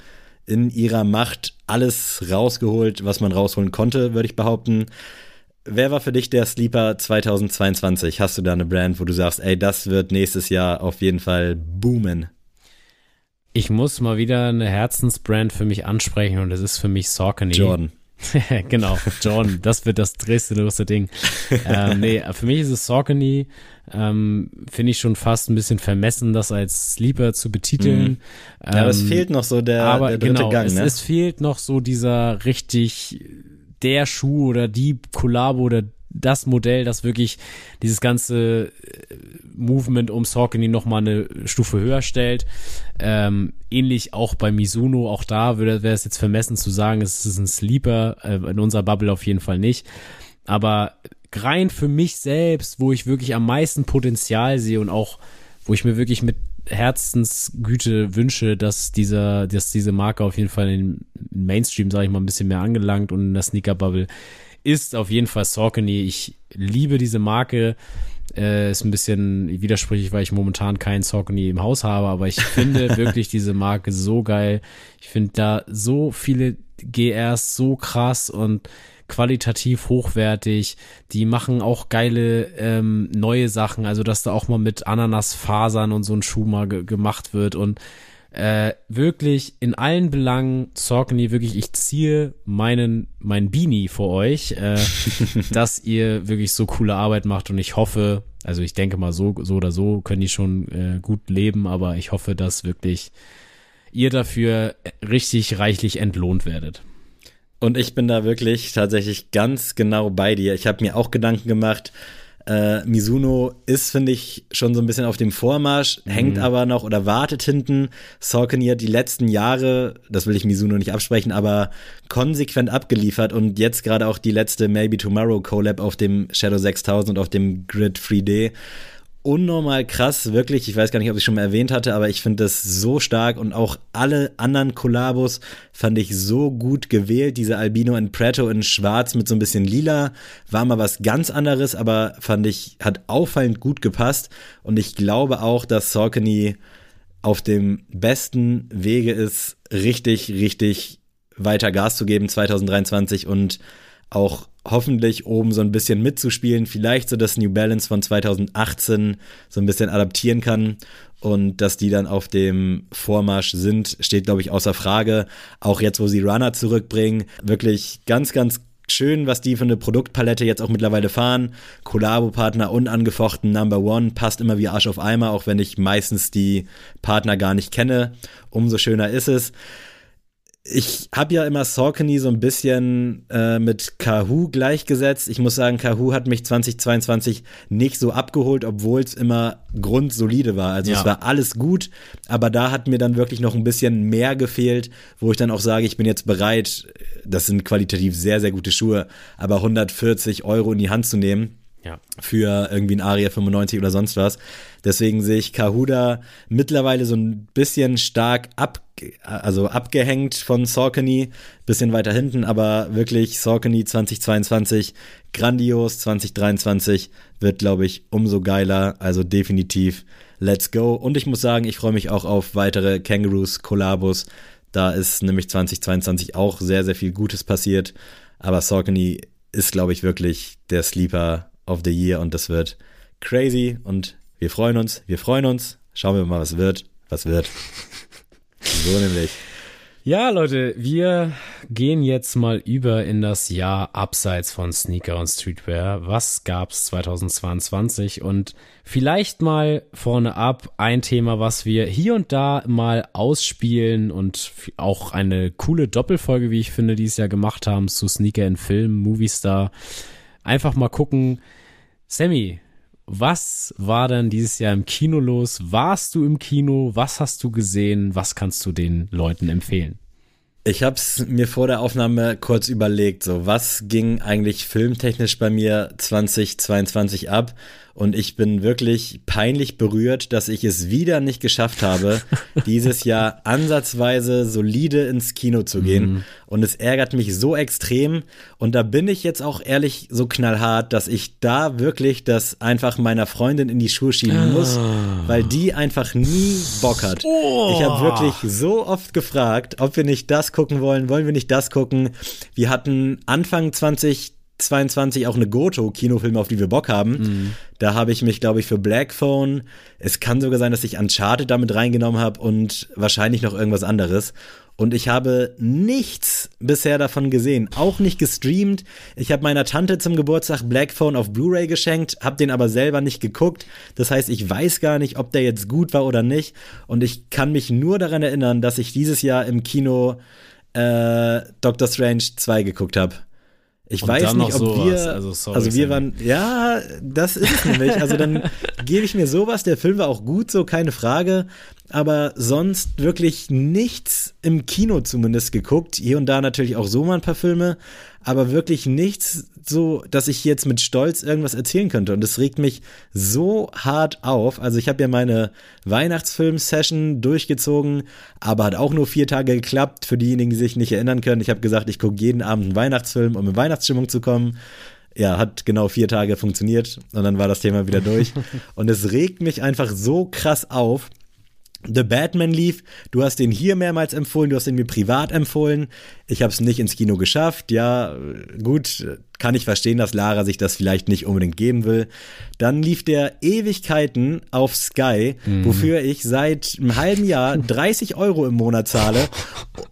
in ihrer Macht alles rausgeholt, was man rausholen konnte, würde ich behaupten. Wer war für dich der Sleeper 2022? Hast du da eine Brand, wo du sagst, ey, das wird nächstes Jahr auf jeden Fall boomen? Ich muss mal wieder eine Herzensbrand für mich ansprechen und das ist für mich Saucony. Jordan. genau, John, das wird das größte große Ding. ähm, nee, für mich ist es Saucony. Ähm, Finde ich schon fast ein bisschen vermessen, das als Sleeper zu betiteln. Mhm. Ja, ähm, aber es ähm, fehlt noch so der, aber der dritte genau, Gang, es, ne? es fehlt noch so dieser richtig der Schuh oder die Kollabo oder das Modell, das wirklich dieses ganze äh, Movement um Saucony nochmal eine Stufe höher stellt. Ähm, ähnlich auch bei Mizuno, auch da wäre es jetzt vermessen zu sagen, es ist ein Sleeper, äh, in unserer Bubble auf jeden Fall nicht. Aber rein für mich selbst, wo ich wirklich am meisten Potenzial sehe und auch, wo ich mir wirklich mit Herzensgüte wünsche, dass dieser, dass diese Marke auf jeden Fall in den Mainstream, sage ich mal, ein bisschen mehr angelangt und in der Sneaker-Bubble ist auf jeden Fall Saucony. Ich liebe diese Marke. Äh, ist ein bisschen widersprüchlich, weil ich momentan keinen Saucony im Haus habe, aber ich finde wirklich diese Marke so geil. Ich finde da so viele GRs so krass und qualitativ hochwertig. Die machen auch geile ähm, neue Sachen, also dass da auch mal mit Ananasfasern und so ein Schuh mal ge gemacht wird und Äh, wirklich in allen Belangen, Saucony, wirklich, ich ziehe meinen, mein Beanie vor euch, äh, dass ihr wirklich so coole Arbeit macht und ich hoffe, also ich denke mal so, so oder so können die schon äh, gut leben, aber ich hoffe, dass wirklich ihr dafür richtig reichlich entlohnt werdet. Und ich bin da wirklich tatsächlich ganz genau bei dir. Ich habe mir auch Gedanken gemacht, äh, Mizuno ist, finde ich, schon so ein bisschen auf dem Vormarsch, mhm. hängt aber noch oder wartet hinten. Saucony hat die letzten Jahre, das will ich Mizuno nicht absprechen, aber konsequent abgeliefert und jetzt gerade auch die letzte Maybe Tomorrow Collab auf dem Shadow 6000 und auf dem Grid 3D unnormal krass, wirklich. Ich weiß gar nicht, ob ich schon mal erwähnt hatte, aber ich finde das so stark und auch alle anderen Kollabos fand ich so gut gewählt. Diese Albino in Preto in Schwarz mit so ein bisschen Lila war mal was ganz anderes, aber fand ich, hat auffallend gut gepasst und ich glaube auch, dass Saucony auf dem besten Wege ist, richtig, richtig weiter Gas zu geben 2023 und auch hoffentlich oben so ein bisschen mitzuspielen, vielleicht so das New Balance von 2018 so ein bisschen adaptieren kann und dass die dann auf dem Vormarsch sind, steht glaube ich außer Frage. Auch jetzt, wo sie Runner zurückbringen, wirklich ganz, ganz schön, was die für eine Produktpalette jetzt auch mittlerweile fahren. Kollabo-Partner unangefochten Number One passt immer wie Arsch auf Eimer, auch wenn ich meistens die Partner gar nicht kenne. Umso schöner ist es ich habe ja immer Saucony so ein bisschen äh, mit Kahoo gleichgesetzt. Ich muss sagen, Kahoo hat mich 2022 nicht so abgeholt, obwohl es immer grundsolide war. Also ja. es war alles gut, aber da hat mir dann wirklich noch ein bisschen mehr gefehlt, wo ich dann auch sage, ich bin jetzt bereit, das sind qualitativ sehr, sehr gute Schuhe, aber 140 Euro in die Hand zu nehmen ja. für irgendwie ein Aria 95 oder sonst was. Deswegen sehe ich Kahuda mittlerweile so ein bisschen stark ab, also abgehängt von Saucony, bisschen weiter hinten, aber wirklich Saucony 2022 grandios, 2023 wird, glaube ich, umso geiler. Also definitiv let's go. Und ich muss sagen, ich freue mich auch auf weitere Kangaroos, Kollabos. Da ist nämlich 2022 auch sehr, sehr viel Gutes passiert. Aber Saucony ist, glaube ich, wirklich der Sleeper of the Year und das wird crazy und wir freuen uns, wir freuen uns. Schauen wir mal, was wird, was wird. So nämlich. Ja, Leute, wir gehen jetzt mal über in das Jahr abseits von Sneaker und Streetwear. Was gab's 2022? Und vielleicht mal vorne ab ein Thema, was wir hier und da mal ausspielen und auch eine coole Doppelfolge, wie ich finde, dieses Jahr gemacht haben zu Sneaker in Film, Movie Star. Einfach mal gucken, Sammy, was war denn dieses Jahr im Kino los? Warst du im Kino? Was hast du gesehen? Was kannst du den Leuten empfehlen? Ich habe es mir vor der Aufnahme kurz überlegt, so was ging eigentlich filmtechnisch bei mir 2022 ab und ich bin wirklich peinlich berührt, dass ich es wieder nicht geschafft habe, dieses Jahr ansatzweise solide ins Kino zu gehen. Mhm. Und es ärgert mich so extrem. Und da bin ich jetzt auch ehrlich so knallhart, dass ich da wirklich das einfach meiner Freundin in die Schuhe schieben muss, ah. weil die einfach nie Bock hat. Oh. Ich habe wirklich so oft gefragt, ob wir nicht das gucken wollen, wollen wir nicht das gucken. Wir hatten Anfang 20 22 auch eine Goto-Kinofilme, auf die wir Bock haben. Mhm. Da habe ich mich, glaube ich, für Black Phone. Es kann sogar sein, dass ich Uncharted damit reingenommen habe und wahrscheinlich noch irgendwas anderes. Und ich habe nichts bisher davon gesehen, auch nicht gestreamt. Ich habe meiner Tante zum Geburtstag Black Phone auf Blu-ray geschenkt, habe den aber selber nicht geguckt. Das heißt, ich weiß gar nicht, ob der jetzt gut war oder nicht. Und ich kann mich nur daran erinnern, dass ich dieses Jahr im Kino äh, Doctor Strange 2 geguckt habe. Ich und weiß nicht, ob sowas. wir, also, sorry, also wir waren, ja, das ist nämlich. Also dann gebe ich mir sowas. Der Film war auch gut, so keine Frage aber sonst wirklich nichts im Kino zumindest geguckt. Hier und da natürlich auch so mal ein paar Filme, aber wirklich nichts so, dass ich jetzt mit Stolz irgendwas erzählen könnte. Und es regt mich so hart auf. Also ich habe ja meine Weihnachtsfilm-Session durchgezogen, aber hat auch nur vier Tage geklappt. Für diejenigen, die sich nicht erinnern können, ich habe gesagt, ich gucke jeden Abend einen Weihnachtsfilm, um in Weihnachtsstimmung zu kommen ja, hat genau vier Tage funktioniert und dann war das Thema wieder durch. und es regt mich einfach so krass auf, The Batman lief, du hast den hier mehrmals empfohlen, du hast ihn mir privat empfohlen. Ich habe es nicht ins Kino geschafft. Ja, gut, kann ich verstehen, dass Lara sich das vielleicht nicht unbedingt geben will. Dann lief der Ewigkeiten auf Sky, mhm. wofür ich seit einem halben Jahr 30 Euro im Monat zahle,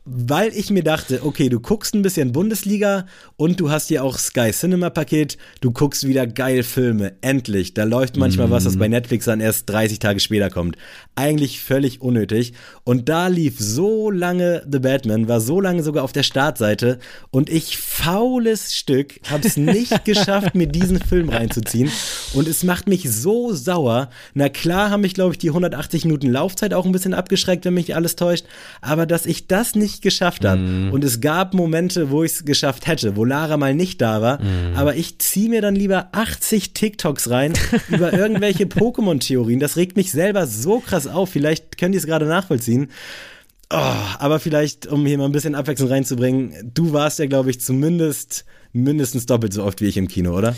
weil ich mir dachte, okay, du guckst ein bisschen Bundesliga und du hast hier auch Sky Cinema Paket, du guckst wieder geil Filme, endlich. Da läuft manchmal mhm. was, das bei Netflix dann erst 30 Tage später kommt. Eigentlich völlig unnötig. Und da lief so lange The Batman, war so lange sogar auf der Startseite und ich faules Stück habe es nicht geschafft, mir diesen Film reinzuziehen. Und es macht mich so sauer. Na klar haben mich, glaube ich, die 180 Minuten Laufzeit auch ein bisschen abgeschreckt, wenn mich alles täuscht. Aber dass ich das nicht geschafft habe. Mm. Und es gab Momente, wo ich es geschafft hätte, wo Lara mal nicht da war. Mm. Aber ich ziehe mir dann lieber 80 TikToks rein über irgendwelche Pokémon-Theorien. Das regt mich selber so krass auf. Vielleicht könnt ihr es gerade nachvollziehen. Oh, aber vielleicht, um hier mal ein bisschen Abwechslung reinzubringen, du warst ja, glaube ich, zumindest mindestens doppelt so oft wie ich im Kino, oder?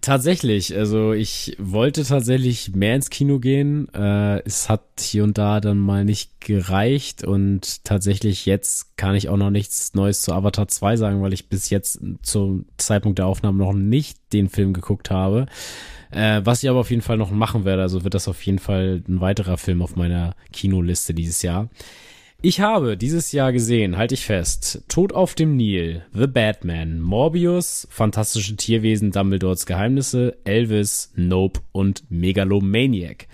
Tatsächlich, also ich wollte tatsächlich mehr ins Kino gehen. Äh, es hat hier und da dann mal nicht gereicht und tatsächlich jetzt kann ich auch noch nichts Neues zu Avatar 2 sagen, weil ich bis jetzt zum Zeitpunkt der Aufnahme noch nicht den Film geguckt habe. Äh, was ich aber auf jeden Fall noch machen werde, also wird das auf jeden Fall ein weiterer Film auf meiner Kinoliste dieses Jahr. Ich habe dieses Jahr gesehen, halte ich fest, Tod auf dem Nil, The Batman, Morbius, Fantastische Tierwesen, Dumbledores Geheimnisse, Elvis, Nope und Megalomaniac.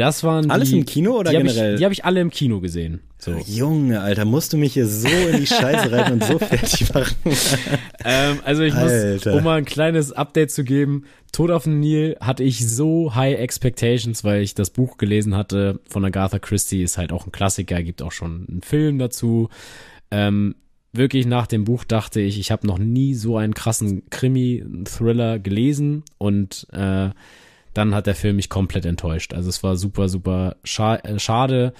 Das waren alles die, im Kino oder die generell? Hab ich, die habe ich alle im Kino gesehen. So. Junge, Alter, musst du mich hier so in die Scheiße reiten und so fertig machen? ähm, also ich Alter. muss, um mal ein kleines Update zu geben, Tod auf dem Nil hatte ich so high expectations, weil ich das Buch gelesen hatte von Agatha Christie, ist halt auch ein Klassiker, gibt auch schon einen Film dazu. Ähm, wirklich nach dem Buch dachte ich, ich habe noch nie so einen krassen Krimi-Thriller gelesen und äh, dann hat der Film mich komplett enttäuscht. Also es war super, super scha äh, schade.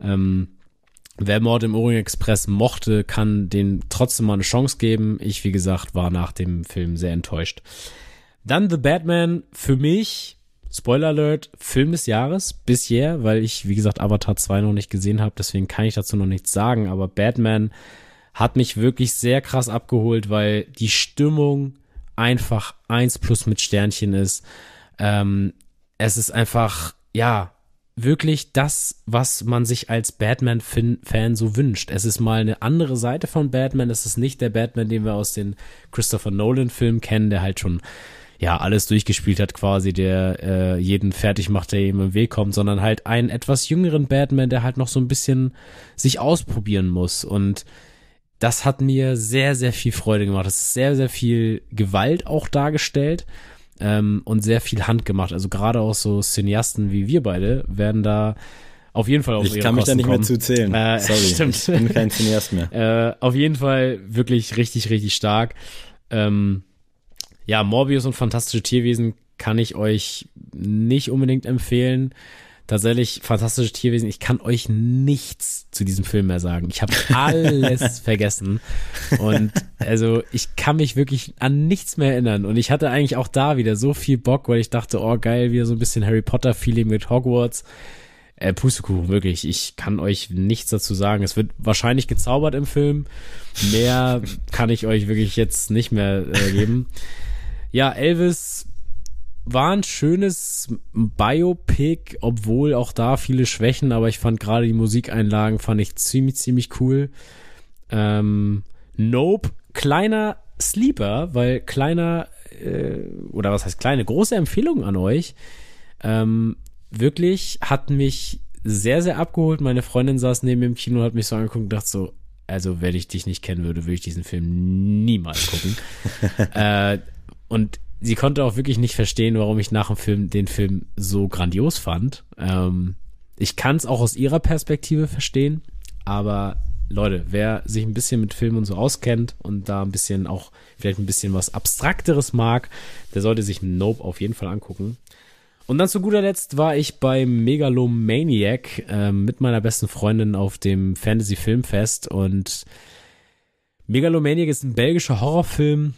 Ähm, wer Mord im Orient Express mochte, kann den trotzdem mal eine Chance geben. Ich, wie gesagt, war nach dem Film sehr enttäuscht. Dann The Batman für mich, Spoiler Alert, Film des Jahres bisher, weil ich, wie gesagt, Avatar 2 noch nicht gesehen habe, deswegen kann ich dazu noch nichts sagen, aber Batman hat mich wirklich sehr krass abgeholt, weil die Stimmung einfach eins plus mit Sternchen ist. Ähm, es ist einfach, ja, wirklich das, was man sich als Batman-Fan so wünscht. Es ist mal eine andere Seite von Batman. Es ist nicht der Batman, den wir aus den Christopher Nolan-Filmen kennen, der halt schon ja alles durchgespielt hat, quasi, der äh, jeden fertig macht, der ihm im Weg kommt, sondern halt einen etwas jüngeren Batman, der halt noch so ein bisschen sich ausprobieren muss. Und das hat mir sehr, sehr viel Freude gemacht. Es ist sehr, sehr viel Gewalt auch dargestellt ähm, und sehr viel handgemacht. Also gerade auch so Cineasten wie wir beide werden da auf jeden Fall auf Ich kann mich da nicht kommen. mehr zu zählen. Äh, Sorry, stimmt. ich bin kein Cineast mehr. Äh, auf jeden Fall wirklich richtig, richtig stark. Ähm, ja, Morbius und Fantastische Tierwesen kann ich euch nicht unbedingt empfehlen tatsächlich fantastische Tierwesen. Ich kann euch nichts zu diesem Film mehr sagen. Ich habe alles vergessen. Und also ich kann mich wirklich an nichts mehr erinnern. Und ich hatte eigentlich auch da wieder so viel Bock, weil ich dachte, oh geil, wieder so ein bisschen Harry Potter-Feeling mit Hogwarts. Äh, Pustekuchen, wirklich. Ich kann euch nichts dazu sagen. Es wird wahrscheinlich gezaubert im Film. Mehr kann ich euch wirklich jetzt nicht mehr äh, geben. Ja, Elvis war ein schönes Biopic, obwohl auch da viele Schwächen, aber ich fand gerade die Musikeinlagen fand ich ziemlich, ziemlich cool. Ähm, nope, kleiner Sleeper, weil kleiner, äh, oder was heißt kleine, große Empfehlung an euch. Ähm, wirklich hat mich sehr, sehr abgeholt. Meine Freundin saß neben mir im Kino, hat mich so angeguckt und dachte so, also wenn ich dich nicht kennen würde, würde ich diesen Film niemals gucken. äh, und sie konnte auch wirklich nicht verstehen, warum ich nach dem Film den Film so grandios fand. Ähm, ich kann es auch aus ihrer Perspektive verstehen, aber Leute, wer sich ein bisschen mit Filmen und so auskennt und da ein bisschen auch vielleicht ein bisschen was Abstrakteres mag, der sollte sich Nope auf jeden Fall angucken. Und dann zu guter Letzt war ich bei Megalomaniac äh, mit meiner besten Freundin auf dem Fantasy Filmfest und Megalomaniac ist ein belgischer Horrorfilm,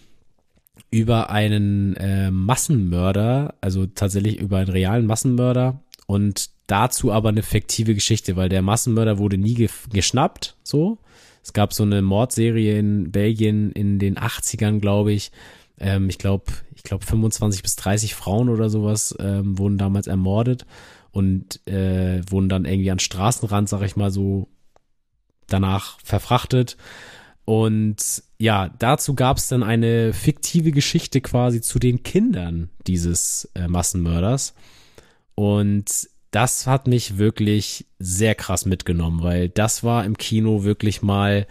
über einen äh, Massenmörder, also tatsächlich über einen realen Massenmörder und dazu aber eine fiktive Geschichte, weil der Massenmörder wurde nie ge geschnappt, so. Es gab so eine Mordserie in Belgien in den 80ern, glaube ich, Ähm, ich glaube, ich glaube 25 bis 30 Frauen oder sowas ähm, wurden damals ermordet und äh, wurden dann irgendwie an Straßenrand, sag ich mal so, danach verfrachtet. Und ja, dazu gab es dann eine fiktive Geschichte quasi zu den Kindern dieses äh, Massenmörders. Und das hat mich wirklich sehr krass mitgenommen, weil das war im Kino wirklich mal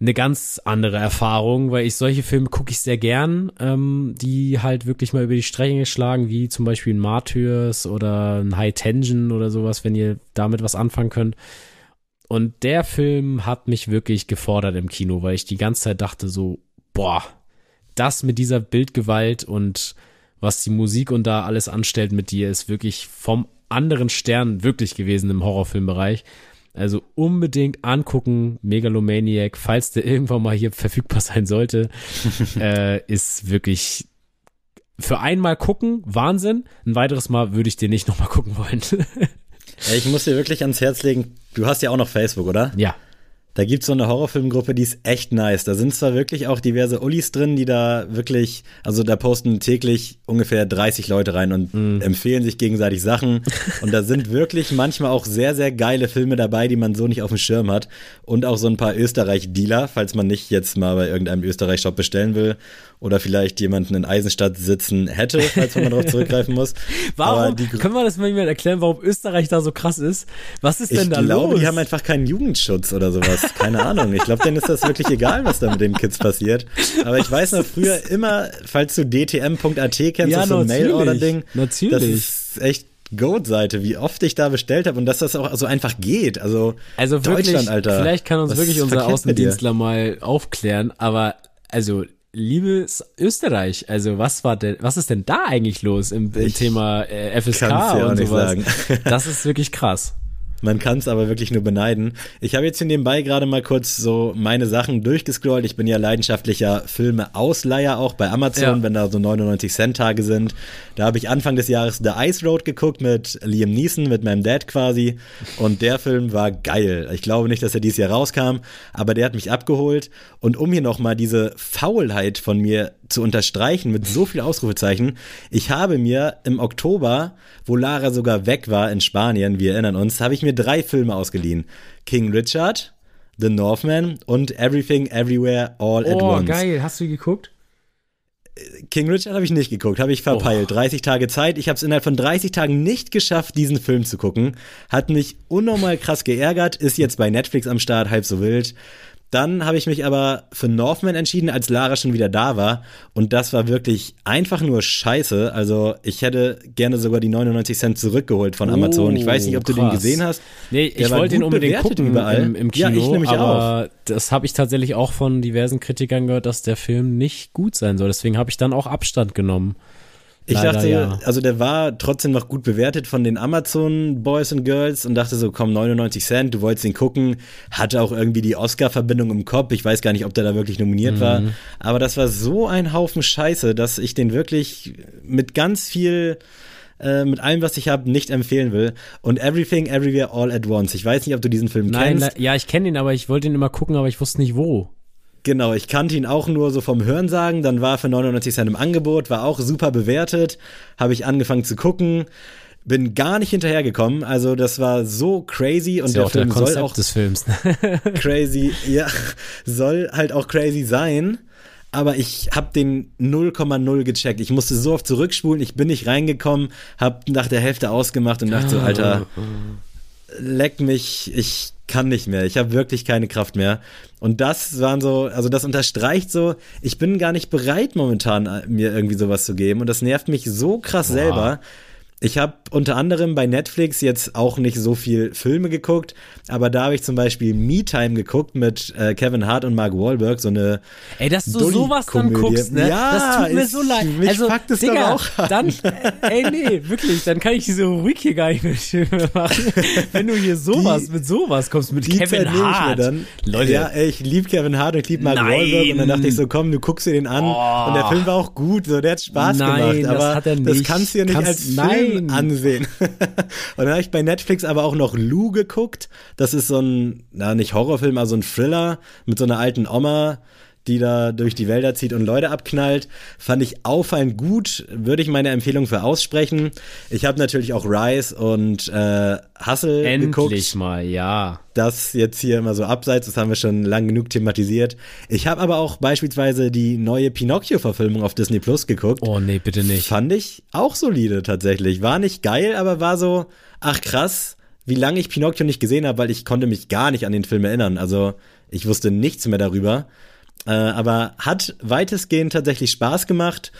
eine ganz andere Erfahrung, weil ich solche Filme gucke ich sehr gern, ähm, die halt wirklich mal über die Stränge schlagen, wie zum Beispiel ein Martyrs oder ein High Tension oder sowas, wenn ihr damit was anfangen könnt. Und der Film hat mich wirklich gefordert im Kino, weil ich die ganze Zeit dachte so, boah, das mit dieser Bildgewalt und was die Musik und da alles anstellt mit dir, ist wirklich vom anderen Stern wirklich gewesen im Horrorfilmbereich. Also unbedingt angucken, Megalomaniac, falls der irgendwann mal hier verfügbar sein sollte, äh, ist wirklich für einmal gucken, Wahnsinn. Ein weiteres Mal würde ich den nicht nochmal gucken wollen. ich muss dir wirklich ans Herz legen, du hast ja auch noch Facebook, oder? Ja. Da gibt's so eine Horrorfilmgruppe, die ist echt nice. Da sind zwar wirklich auch diverse Ullis drin, die da wirklich, also da posten täglich ungefähr 30 Leute rein und mm. empfehlen sich gegenseitig Sachen. Und da sind wirklich manchmal auch sehr, sehr geile Filme dabei, die man so nicht auf dem Schirm hat. Und auch so ein paar Österreich-Dealer, falls man nicht jetzt mal bei irgendeinem Österreich-Shop bestellen will oder vielleicht jemanden in Eisenstadt sitzen hätte, falls man darauf zurückgreifen muss. Warum? können wir das mal jemand erklären, warum Österreich da so krass ist? Was ist denn da glaube, los? Ich glaube, die haben einfach keinen Jugendschutz oder sowas. Keine Ahnung. Ich glaube, denen ist das wirklich egal, was da mit den Kids passiert. Aber ich weiß noch früher immer, falls du dtm.at kennst, ja, das so ein Mail-Order-Ding. Natürlich. Das ist echt Goat-Seite, wie oft ich da bestellt habe und dass das auch so einfach geht. Also, also wirklich, Deutschland, Alter. Vielleicht kann uns wirklich unser Außendienstler mal aufklären, aber also liebes Österreich, also was war denn, was ist denn da eigentlich los im, im Thema äh, FSK und sowas? das ist wirklich krass. Man kann es aber wirklich nur beneiden. Ich habe jetzt hier nebenbei gerade mal kurz so meine Sachen durchgescrollt. Ich bin ja leidenschaftlicher Filme-Ausleiher auch bei Amazon, ja. wenn da so 99 Cent Tage sind. Da habe ich Anfang des Jahres The Ice Road geguckt mit Liam Neeson, mit meinem Dad quasi. Und der Film war geil. Ich glaube nicht, dass er dieses Jahr rauskam, aber der hat mich abgeholt. Und um hier nochmal diese Faulheit von mir zu unterstreichen mit so viel Ausrufezeichen. Ich habe mir im Oktober, wo Lara sogar weg war in Spanien, wir erinnern uns, habe ich mir drei Filme ausgeliehen. King Richard, The Northman und Everything Everywhere All oh, at Once. Oh, geil. Hast du geguckt? King Richard habe ich nicht geguckt, habe ich verpeilt. Oh. 30 Tage Zeit. Ich habe es innerhalb von 30 Tagen nicht geschafft, diesen Film zu gucken. Hat mich unnormal krass geärgert. Ist jetzt bei Netflix am Start, halb so wild. Dann habe ich mich aber für Northman entschieden, als Lara schon wieder da war. Und das war wirklich einfach nur scheiße. Also ich hätte gerne sogar die 99 Cent zurückgeholt von Amazon. Oh, ich weiß nicht, ob du krass. den gesehen hast. Nee, ich wollte den unbedingt gucken überall. Im, im Kino. Ja, ich nämlich aber auch. Das habe ich tatsächlich auch von diversen Kritikern gehört, dass der Film nicht gut sein soll. Deswegen habe ich dann auch Abstand genommen. Ich Leider, dachte, ja. also der war trotzdem noch gut bewertet von den Amazon Boys and Girls und dachte so, komm, 99 Cent, du wolltest ihn gucken, hatte auch irgendwie die Oscar-Verbindung im Kopf. Ich weiß gar nicht, ob der da wirklich nominiert mhm. war. Aber das war so ein Haufen Scheiße, dass ich den wirklich mit ganz viel äh, mit allem, was ich habe, nicht empfehlen will. Und Everything, Everywhere, All at Once. Ich weiß nicht, ob du diesen Film Nein, kennst. Ja, ich kenne ihn, aber ich wollte ihn immer gucken, aber ich wusste nicht wo. Genau, ich kannte ihn auch nur so vom Hörensagen, dann war er für 99 Cent im Angebot, war auch super bewertet, habe ich angefangen zu gucken, bin gar nicht hinterhergekommen, also das war so crazy und der Film der soll auch des Films. crazy, ja, soll halt auch crazy sein, aber ich habe den 0,0 gecheckt. Ich musste so oft zurückspulen, ich bin nicht reingekommen, habe nach der Hälfte ausgemacht und dachte so, Alter, leck mich, ich kann nicht mehr. Ich habe wirklich keine Kraft mehr. Und das waren so, also das unterstreicht so, ich bin gar nicht bereit momentan mir irgendwie sowas zu geben und das nervt mich so krass Boah. selber. Ich habe unter anderem bei Netflix jetzt auch nicht so viel Filme geguckt, aber da habe ich zum Beispiel Me Time geguckt mit äh, Kevin Hart und Mark Wahlberg, so eine Ey, dass du sowas dann guckst, ne? Ja, das tut mir so leid. Mich also, fuckt es Digga, auch an. dann, ey, nee, wirklich, dann kann ich diese Rubrik hier gar nicht mehr machen. Wenn du hier sowas, die, mit sowas kommst, mit Kevin Hart. dann. Leute. Ja, ey, ich liebe Kevin Hart und ich liebe Mark Nein. Wahlberg und dann dachte ich so, komm, du guckst dir den an oh. und der Film war auch gut, so, der hat Spaß Nein, gemacht, aber das, das kannst du ja nicht kannst, als Film Film ansehen. und dann habe ich bei Netflix aber auch noch Lou geguckt. Das ist so ein, na nicht Horrorfilm, aber so ein Thriller mit so einer alten Oma, die da durch die Wälder zieht und Leute abknallt. Fand ich auffallend gut, würde ich meine Empfehlung für aussprechen. Ich habe natürlich auch Rise und äh, Hustle Endlich geguckt. mal, ja. Das jetzt hier immer so abseits, das haben wir schon lang genug thematisiert. Ich habe aber auch beispielsweise die neue Pinocchio-Verfilmung auf Disney Plus geguckt. Oh nee, bitte nicht. Fand ich auch solide tatsächlich. War nicht geil, aber war so, ach krass, wie lange ich Pinocchio nicht gesehen habe, weil ich konnte mich gar nicht an den Film erinnern. Also ich wusste nichts mehr darüber. Äh, aber hat weitestgehend tatsächlich Spaß gemacht.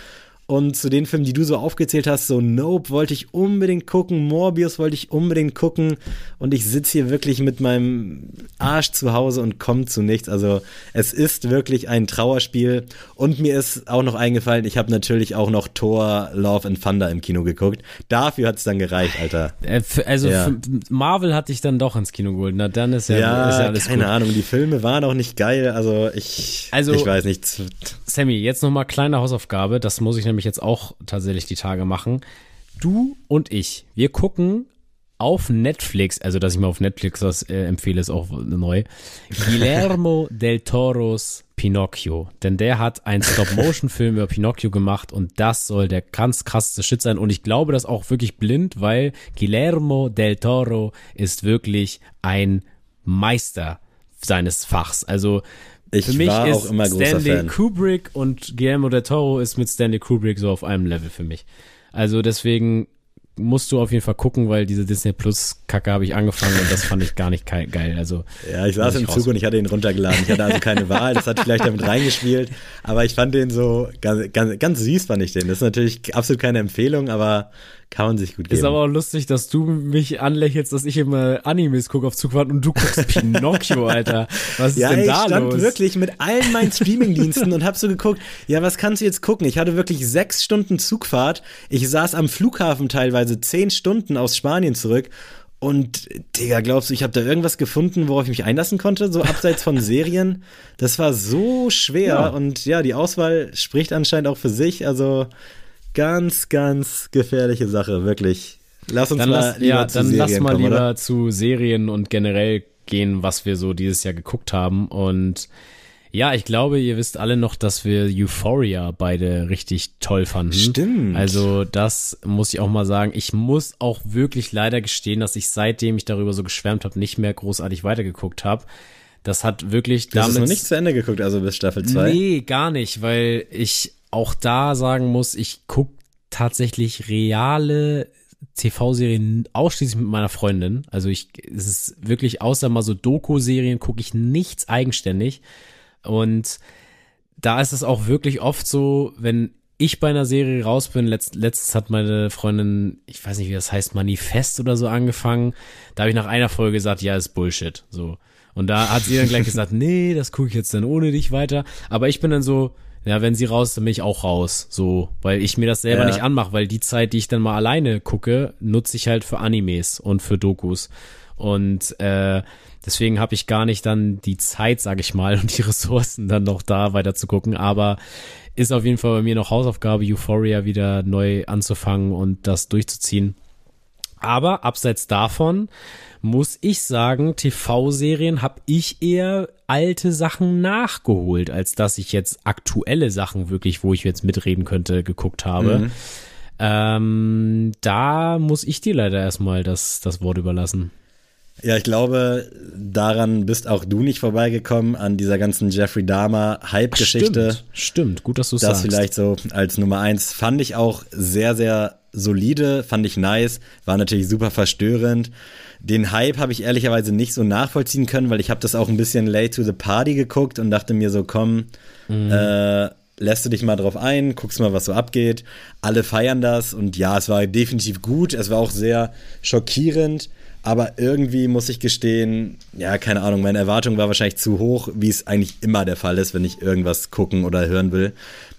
Und zu den Filmen, die du so aufgezählt hast, so Nope wollte ich unbedingt gucken, Morbius wollte ich unbedingt gucken und ich sitze hier wirklich mit meinem Arsch zu Hause und komme zu nichts. Also es ist wirklich ein Trauerspiel und mir ist auch noch eingefallen, ich habe natürlich auch noch Thor, Love and Thunder im Kino geguckt. Dafür hat es dann gereicht, Alter. Äh, Also Ja. Marvel hat dich dann doch ins Kino geholt. Na, dann ist ja, Ja, ist ja alles keine gut. Ahnung, die Filme waren auch nicht geil, also ich, Also- ich weiß nicht. Sammy, jetzt nochmal kleine Hausaufgabe. Das muss ich nämlich jetzt auch tatsächlich die Tage machen. Du und ich, wir gucken auf Netflix, also dass ich mal auf Netflix das äh, empfehle, ist auch neu. Guillermo del Toros Pinocchio. Denn der hat einen Stop-Motion-Film über Pinocchio gemacht und das soll der ganz krasseste Shit sein. Und ich glaube das auch wirklich blind, weil Guillermo del Toro ist wirklich ein Meister seines Fachs. Also Ich für mich war ist auch immer großer Stanley Fan. Kubrick und Guillermo del Toro ist mit Stanley Kubrick so auf einem Level für mich. Also deswegen musst du auf jeden Fall gucken, weil diese Disney Plus Kacke habe ich angefangen und das fand ich gar nicht geil. Also Ja, ich saß im Zug und ich hatte ihn runtergeladen. Ich hatte also keine Wahl. Das hat vielleicht damit reingespielt. Aber ich fand den so ganz, ganz, ganz süß, fand ich den. Das ist natürlich absolut keine Empfehlung, aber kann man sich gut geben. ist aber auch lustig, dass du mich anlächelst, dass ich immer Animes gucke auf Zugfahrt und du guckst Pinocchio, Alter. Was ist ja, denn ich da stand los? wirklich mit allen meinen Streamingdiensten und hab so geguckt, ja, was kannst du jetzt gucken? Ich hatte wirklich sechs Stunden Zugfahrt. Ich saß am Flughafen teilweise zehn Stunden aus Spanien zurück. Und, Digga, glaubst du, ich habe da irgendwas gefunden, worauf ich mich einlassen konnte? So abseits von Serien? Das war so schwer. Ja. Und ja, die Auswahl spricht anscheinend auch für sich. Also ganz, ganz gefährliche Sache, wirklich. Lass uns Dann mal lass, lieber ja, zu dann lass Serien mal kommen, lieber oder? zu Serien und generell gehen, was wir so dieses Jahr geguckt haben. Und ja, ich glaube, ihr wisst alle noch, dass wir Euphoria beide richtig toll fanden. Stimmt. Also das muss ich auch mal sagen. Ich muss auch wirklich leider gestehen, dass ich seitdem ich darüber so geschwärmt habe, nicht mehr großartig weitergeguckt habe. Das hat wirklich Du hast es damit noch nicht zu Ende geguckt, also bis Staffel 2. Nee, gar nicht, weil ich auch da sagen muss, ich guck tatsächlich reale TV-Serien ausschließlich mit meiner Freundin. Also ich, es ist wirklich außer mal so Doku-Serien gucke ich nichts eigenständig. Und da ist es auch wirklich oft so, wenn ich bei einer Serie raus bin, letzt, letztens hat meine Freundin, ich weiß nicht, wie das heißt, Manifest oder so angefangen. Da habe ich nach einer Folge gesagt, ja, ist Bullshit. So. Und da hat sie dann gleich gesagt, nee, das gucke ich jetzt dann ohne dich weiter. Aber ich bin dann so, ja, wenn sie raus, dann bin ich auch raus. So, weil ich mir das selber Ja. nicht anmache, weil die Zeit, die ich dann mal alleine gucke, nutze ich halt für Animes und für Dokus. Und äh, deswegen habe ich gar nicht dann die Zeit, sage ich mal, und die Ressourcen dann noch da weiter zu gucken. Aber ist auf jeden Fall bei mir noch Hausaufgabe, Euphoria wieder neu anzufangen und das durchzuziehen. Aber abseits davon muss ich sagen, TV-Serien habe ich eher alte Sachen nachgeholt, als dass ich jetzt aktuelle Sachen wirklich, wo ich jetzt mitreden könnte, geguckt habe. Ähm, da muss ich dir leider erstmal das, das Wort überlassen. Ja, ich glaube, daran bist auch du nicht vorbeigekommen, an dieser ganzen Jeffrey Dahmer Hype-Geschichte. Stimmt, stimmt, gut, dass du Das sagst. vielleicht so als Nummer eins fand ich auch sehr, sehr solide, fand ich nice, war natürlich super verstörend. Den Hype habe ich ehrlicherweise nicht so nachvollziehen können, weil ich habe das auch ein bisschen late to the party geguckt und dachte mir so, komm, äh, lässt du dich mal drauf ein, guckst mal, was so abgeht. Alle feiern das und ja, es war definitiv gut, es war auch sehr schockierend. Aber irgendwie muss ich gestehen, ja, keine Ahnung, meine Erwartung war wahrscheinlich zu hoch, wie es eigentlich immer der Fall ist, wenn ich irgendwas gucken oder hören will.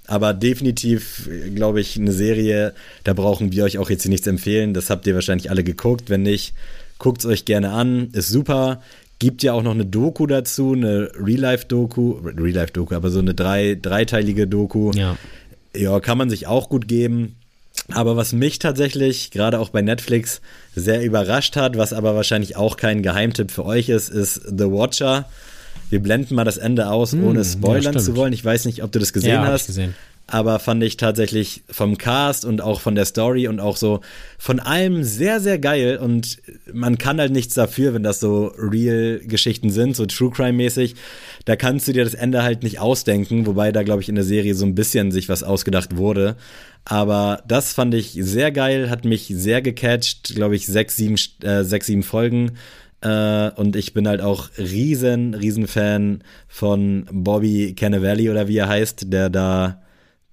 Aber definitiv, glaube ich, eine Serie, da brauchen wir euch auch jetzt hier nichts empfehlen. Das habt ihr wahrscheinlich alle geguckt. Wenn nicht, guckt es euch gerne an. Ist super. Gibt ja auch noch eine Doku dazu, eine Real-Life-Doku, Real-Life-Doku, aber so eine drei, dreiteilige Doku. Ja. Ja, kann man sich auch gut geben. Aber was mich tatsächlich gerade auch bei Netflix sehr überrascht hat, was aber wahrscheinlich auch kein Geheimtipp für euch ist, ist The Watcher. wir blenden mal das Ende aus, Hm, ohne ja, spoilern zu stimmt. wollen. Ich weiß nicht, ob du das gesehen ja, hast gesehen. aber fand ich tatsächlich vom Cast und auch von der Story und auch so von allem sehr, sehr geil und man kann halt nichts dafür, wenn das so Real-Geschichten sind, so True Crime-mäßig. Da kannst du dir das Ende halt nicht ausdenken, wobei da, glaube ich, in der Serie so ein bisschen sich was ausgedacht wurde. Aber das fand ich sehr geil, hat mich sehr gecatcht, glaube ich, sechs, sieben, äh, sechs, sieben Folgen. Äh, und ich bin halt auch riesen, riesen Fan von Bobby Cannavale oder wie er heißt, der da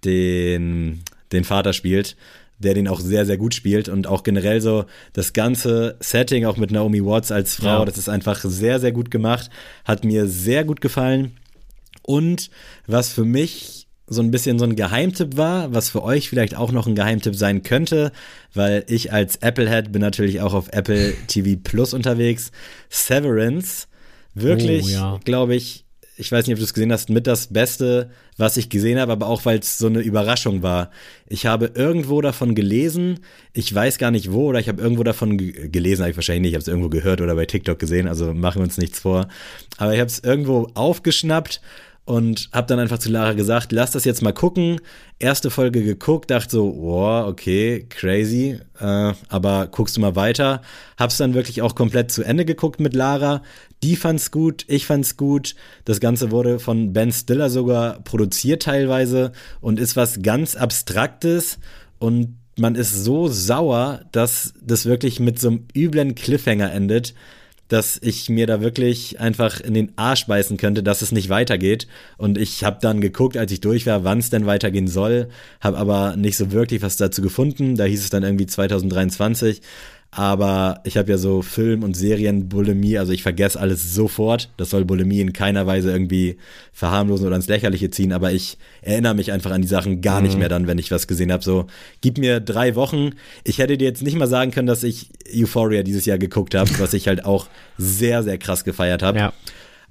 den, den Vater spielt, der den auch sehr, sehr gut spielt und auch generell so das ganze Setting, auch mit Naomi Watts als Frau, Ja. das ist einfach sehr, sehr gut gemacht, hat mir sehr gut gefallen. Und was für mich so ein bisschen so ein Geheimtipp war, was für euch vielleicht auch noch ein Geheimtipp sein könnte, weil ich als Applehead bin natürlich auch auf Apple TV Plus unterwegs. Severance, wirklich, Oh, ja. glaube ich, ich weiß nicht, ob du es gesehen hast, mit das Beste, was ich gesehen habe, aber auch weil es so eine Überraschung war. Ich habe irgendwo davon gelesen, ich weiß gar nicht wo, oder ich habe irgendwo davon ge- gelesen, habe ich wahrscheinlich nicht, ich habe es irgendwo gehört oder bei TikTok gesehen, also machen wir uns nichts vor. Aber ich habe es irgendwo aufgeschnappt und habe dann einfach zu Lara gesagt, lass das jetzt mal gucken. Erste Folge geguckt, dachte so, wow, okay, crazy, äh, aber guckst du mal weiter. Hab's dann wirklich auch komplett zu Ende geguckt mit Lara. Die fand's gut, ich fand's gut. Das Ganze wurde von Ben Stiller sogar produziert teilweise und ist was ganz Abstraktes und man ist so sauer, dass das wirklich mit so einem üblen Cliffhanger endet dass ich mir da wirklich einfach in den Arsch beißen könnte, dass es nicht weitergeht. Und ich habe dann geguckt, als ich durch war, wann es denn weitergehen soll, habe aber nicht so wirklich was dazu gefunden. Da hieß es dann irgendwie 2023. Aber ich habe ja so Film- und Serienbulimie, also ich vergesse alles sofort. Das soll Bulimie in keiner Weise irgendwie verharmlosen oder ins Lächerliche ziehen, aber ich erinnere mich einfach an die Sachen gar nicht mehr dann, wenn ich was gesehen habe. So, gib mir drei Wochen. Ich hätte dir jetzt nicht mal sagen können, dass ich Euphoria dieses Jahr geguckt habe, was ich halt auch sehr, sehr krass gefeiert habe. Ja.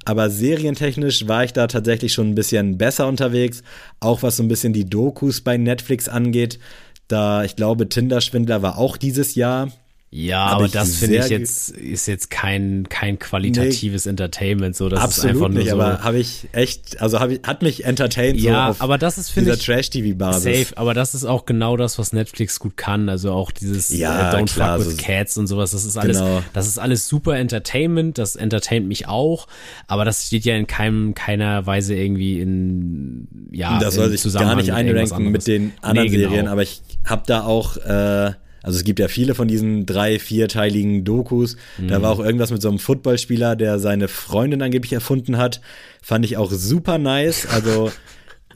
Aber serientechnisch war ich da tatsächlich schon ein bisschen besser unterwegs, auch was so ein bisschen die Dokus bei Netflix angeht. Da, ich glaube, Tinder-Schwindler war auch dieses Jahr. Ja, aber ich das finde ich jetzt, ist jetzt kein, kein qualitatives Entertainment, so, das Absolut ist einfach nur nicht, so. aber habe ich echt, also hab ich, hat mich entertained ja, so aber das ist, finde ich, Trash-TV-Basis. safe, aber das ist auch genau das, was Netflix gut kann, also auch dieses Ja, äh, Don't klar, Fuck with so- Cats und sowas, das ist alles, Genau. das ist alles super Entertainment, das entertaint mich auch, aber das steht ja in keinem, keiner Weise irgendwie in, ja, das soll sich gar nicht einrenken mit den anderen Nee, genau. Serien, aber ich habe da auch, äh, also es gibt ja viele von diesen drei, vierteiligen Dokus. Mhm. Da war auch irgendwas mit so einem Footballspieler, der seine Freundin angeblich erfunden hat. Fand ich auch super nice. Also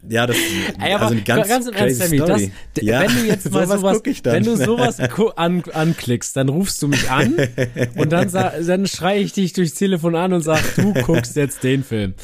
ja, das Ey, also eine ganz, ganz im Ernst, Sammy, das, ja, wenn du jetzt mal sowas sowas, guck ich dann. wenn du sowas an, anklickst, dann rufst du mich an und dann, dann schrei ich dich durchs Telefon an und sag, du guckst jetzt den Film.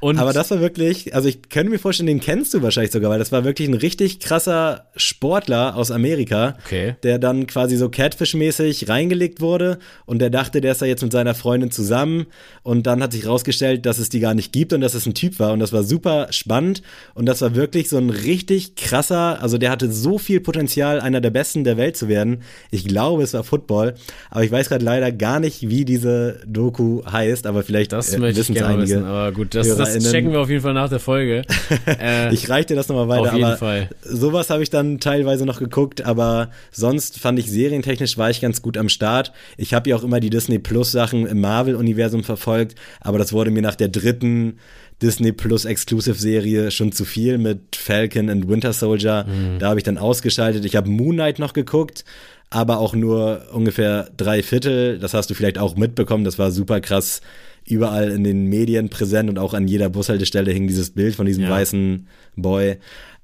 Und Aber das war wirklich, also ich könnte mir vorstellen, den kennst du wahrscheinlich sogar, weil das war wirklich ein richtig krasser Sportler aus Amerika, Okay. der dann quasi so Catfish-mäßig reingelegt wurde und der dachte, der ist da jetzt mit seiner Freundin zusammen und dann hat sich rausgestellt, dass es die gar nicht gibt und dass es ein Typ war und das war super spannend und das war wirklich so ein richtig krasser, also der hatte so viel Potenzial, einer der Besten der Welt zu werden. Ich glaube, es war Football, aber ich weiß gerade leider gar nicht, wie diese Doku heißt, aber vielleicht das äh, wissen es einige. wissen, aber gut, das, das HörerInnen. checken wir auf jeden Fall nach der Folge. äh, Ich reich dir das nochmal weiter, Auf jeden Fall. sowas habe ich dann teilweise noch geguckt, aber sonst fand ich serientechnisch war ich ganz gut am Start. Ich habe ja auch immer die Disney Plus Sachen im Marvel-Universum verfolgt, aber das wurde mir nach der dritten Disney Plus Exclusive Serie schon zu viel mit Falcon und Winter Soldier. Mhm. Da habe ich dann ausgeschaltet. Ich habe Moon Knight noch geguckt, aber auch nur ungefähr drei Viertel. Das hast du vielleicht auch mitbekommen. Das war super krass. Überall in den Medien präsent und auch an jeder Bushaltestelle hing dieses Bild von diesem Ja. weißen Boy.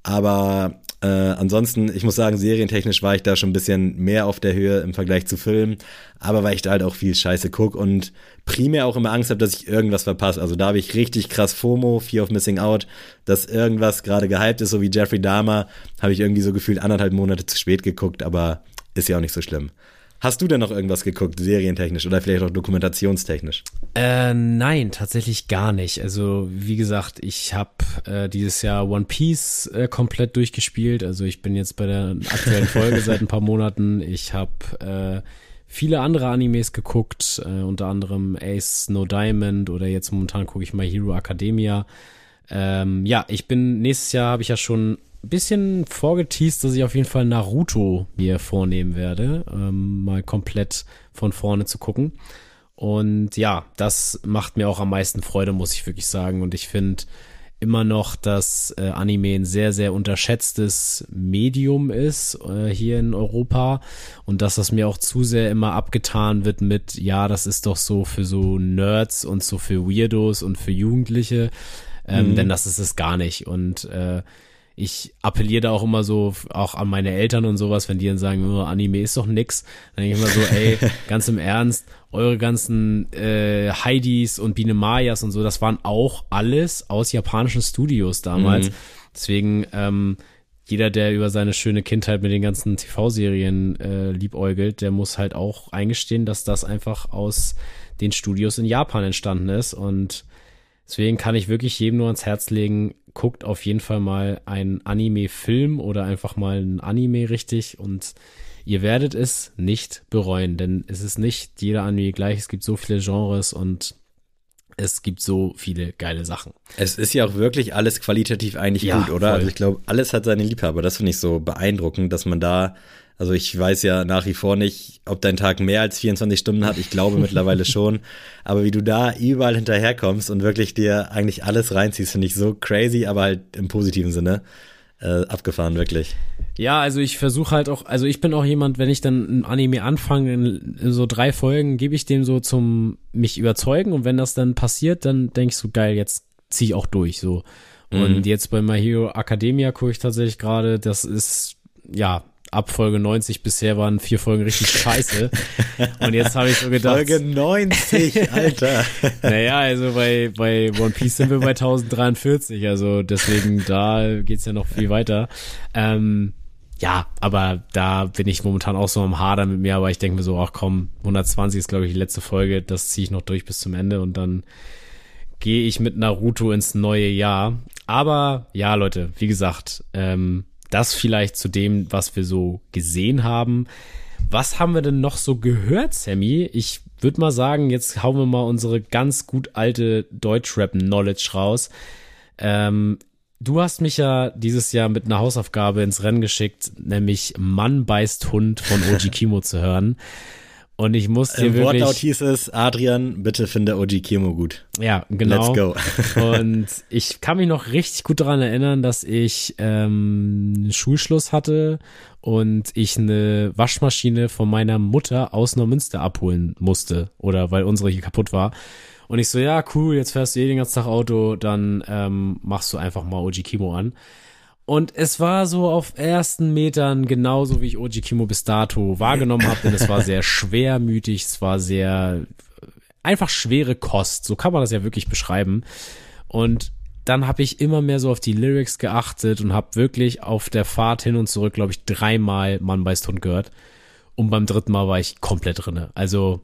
Aber äh, ansonsten, ich muss sagen, serientechnisch war ich da schon ein bisschen mehr auf der Höhe im Vergleich zu Filmen. Aber weil ich da halt auch viel Scheiße guck und primär auch immer Angst habe, dass ich irgendwas verpasse. Also da habe ich richtig krass FOMO, Fear of Missing Out, dass irgendwas gerade gehypt ist, so wie Jeffrey Dahmer, habe ich irgendwie so gefühlt anderthalb Monate zu spät geguckt, aber ist ja auch nicht so schlimm. Hast du denn noch irgendwas geguckt, serientechnisch oder vielleicht auch dokumentationstechnisch? Äh, nein, tatsächlich gar nicht. Also wie gesagt, ich habe äh, dieses Jahr One Piece äh, komplett durchgespielt. Also ich bin jetzt bei der aktuellen Folge seit ein paar Monaten. Ich habe äh, viele andere Animes geguckt, äh, unter anderem Ace No Diamond oder jetzt momentan gucke ich mal Hero Academia. Ähm, ja, ich bin nächstes Jahr habe ich ja schon bisschen vorgeteased, dass ich auf jeden Fall Naruto mir vornehmen werde, ähm, mal komplett von vorne zu gucken. Und ja, das macht mir auch am meisten Freude, muss ich wirklich sagen. Und ich finde immer noch, dass äh, Anime ein sehr, sehr unterschätztes Medium ist äh, hier in Europa und dass das mir auch zu sehr immer abgetan wird mit, ja, das ist doch so für so Nerds und so für Weirdos und für Jugendliche, ähm, mhm. denn das ist es gar nicht. Und äh, ich appelliere da auch immer so auch an meine Eltern und sowas, wenn die dann sagen, oh, Anime ist doch nix, dann denke ich immer so, ey, ganz im Ernst, eure ganzen äh, Heidis und Biene Mayas und so, das waren auch alles aus japanischen Studios damals. Mhm. Deswegen, ähm, jeder, der über seine schöne Kindheit mit den ganzen TV-Serien äh, liebäugelt, der muss halt auch eingestehen, dass das einfach aus den Studios in Japan entstanden ist. Und deswegen kann ich wirklich jedem nur ans Herz legen, guckt auf jeden Fall mal einen Anime-Film oder einfach mal ein Anime richtig und ihr werdet es nicht bereuen, denn es ist nicht jeder Anime gleich. Es gibt so viele Genres und es gibt so viele geile Sachen. Es ist ja auch wirklich alles qualitativ eigentlich ja, gut, oder? Voll. Also ich glaube, alles hat seine Liebhaber. Das finde ich so beeindruckend, dass man da also ich weiß ja nach wie vor nicht, ob dein Tag mehr als 24 Stunden hat. Ich glaube mittlerweile schon. Aber wie du da überall hinterherkommst und wirklich dir eigentlich alles reinziehst, finde ich so crazy, aber halt im positiven Sinne. Äh, abgefahren, wirklich. Ja, also ich versuche halt auch, also ich bin auch jemand, wenn ich dann ein Anime anfange, in, in so drei Folgen, gebe ich dem so zum mich überzeugen und wenn das dann passiert, dann denke ich so, geil, jetzt ziehe ich auch durch, so. Und mhm. jetzt bei My Hero Academia gucke ich tatsächlich gerade, das ist, ja, ab Folge 90 bisher waren vier Folgen richtig scheiße. Und jetzt habe ich so gedacht. Folge 90, Alter. naja, also bei, bei One Piece sind wir bei 1043, also deswegen da geht's ja noch viel weiter. Ähm, ja, aber da bin ich momentan auch so am Hader mit mir, aber ich denke mir so, ach komm, 120 ist glaube ich die letzte Folge, das ziehe ich noch durch bis zum Ende und dann gehe ich mit Naruto ins neue Jahr. Aber ja, Leute, wie gesagt, ähm, das vielleicht zu dem, was wir so gesehen haben. Was haben wir denn noch so gehört, Sammy? Ich würde mal sagen, jetzt hauen wir mal unsere ganz gut alte Deutschrap-Knowledge raus. Ähm, du hast mich ja dieses Jahr mit einer Hausaufgabe ins Rennen geschickt, nämlich Mann beißt Hund von Oji Kimo zu hören. Und ich muss dir Im wirklich. Wortlaut hieß es, Adrian, bitte finde Oji Kimo gut. Ja, genau. Let's go. und ich kann mich noch richtig gut daran erinnern, dass ich ähm, Schulschluss hatte und ich eine Waschmaschine von meiner Mutter aus Neumünster abholen musste. Oder weil unsere hier kaputt war. Und ich so, ja, cool, jetzt fährst du eh den ganzen Tag Auto, dann ähm, machst du einfach mal Oji Kimo an. Und es war so auf ersten Metern genauso, wie ich Oji Kimo bis dato wahrgenommen habe, denn es war sehr schwermütig, es war sehr einfach schwere Kost, so kann man das ja wirklich beschreiben. Und dann habe ich immer mehr so auf die Lyrics geachtet und habe wirklich auf der Fahrt hin und zurück, glaube ich, dreimal Mann beißt Hund gehört. Und beim dritten Mal war ich komplett drinne. Also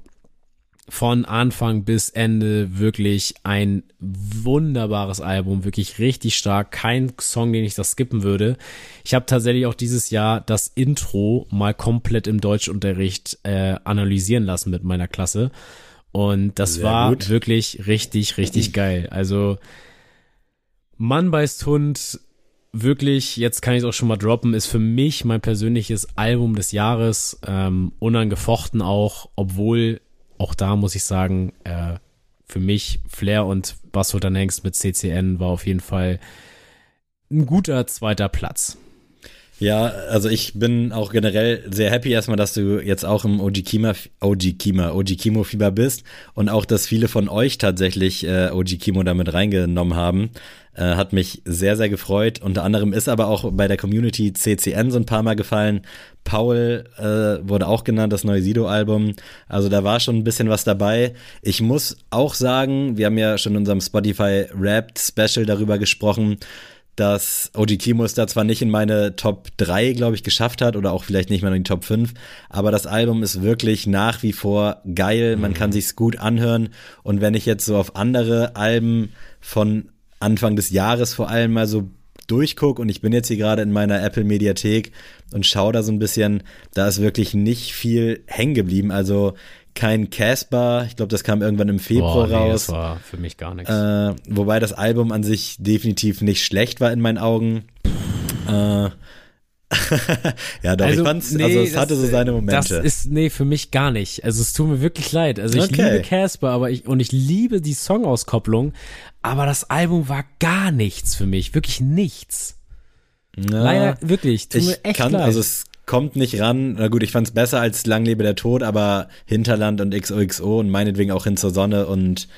von Anfang bis Ende wirklich ein wunderbares Album, wirklich richtig stark. Kein Song, den ich da skippen würde. Ich habe tatsächlich auch dieses Jahr das Intro mal komplett im Deutschunterricht äh, analysieren lassen mit meiner Klasse. Und das Sehr war gut. wirklich richtig, richtig geil. Also Mann beißt Hund, wirklich, jetzt kann ich es auch schon mal droppen, ist für mich mein persönliches Album des Jahres. Ähm, unangefochten auch, obwohl auch da muss ich sagen, äh, für mich Flair und Basso Hengst mit CCN war auf jeden Fall ein guter zweiter Platz. Ja, also ich bin auch generell sehr happy erstmal, dass du jetzt auch im OG Kima, OG Kimo Fieber bist und auch, dass viele von euch tatsächlich äh, OG Kimo damit reingenommen haben. Äh, hat mich sehr, sehr gefreut. Unter anderem ist aber auch bei der Community CCN so ein paar Mal gefallen. Paul äh, wurde auch genannt, das neue Sido-Album. Also da war schon ein bisschen was dabei. Ich muss auch sagen, wir haben ja schon in unserem Spotify Rap Special darüber gesprochen, dass OG Kimo es da zwar nicht in meine Top 3, glaube ich, geschafft hat oder auch vielleicht nicht mehr in die Top 5, aber das Album ist wirklich nach wie vor geil, man mhm. kann sich's gut anhören und wenn ich jetzt so auf andere Alben von Anfang des Jahres vor allem mal so durchgucke und ich bin jetzt hier gerade in meiner Apple Mediathek und schaue da so ein bisschen, da ist wirklich nicht viel hängen geblieben. Also kein Casper, ich glaube, das kam irgendwann im Februar Boah, nee, raus. Das war für mich gar nichts. Äh, wobei das Album an sich definitiv nicht schlecht war in meinen Augen. Äh, ja, doch, ich fand's, nee, also es das, hatte so seine Momente. Das ist, nee, für mich gar nicht. Also es tut mir wirklich leid. Also ich Okay. liebe Casper, aber ich, und ich liebe die Songauskopplung, aber das Album war gar nichts für mich. Wirklich nichts. Ja. Leider, wirklich. Tut mir ich echt kann, leid. also es kommt nicht ran. Na gut, ich fand's besser als Lang lebe der Tod, aber Hinterland und XOXO und meinetwegen auch hin zur Sonne und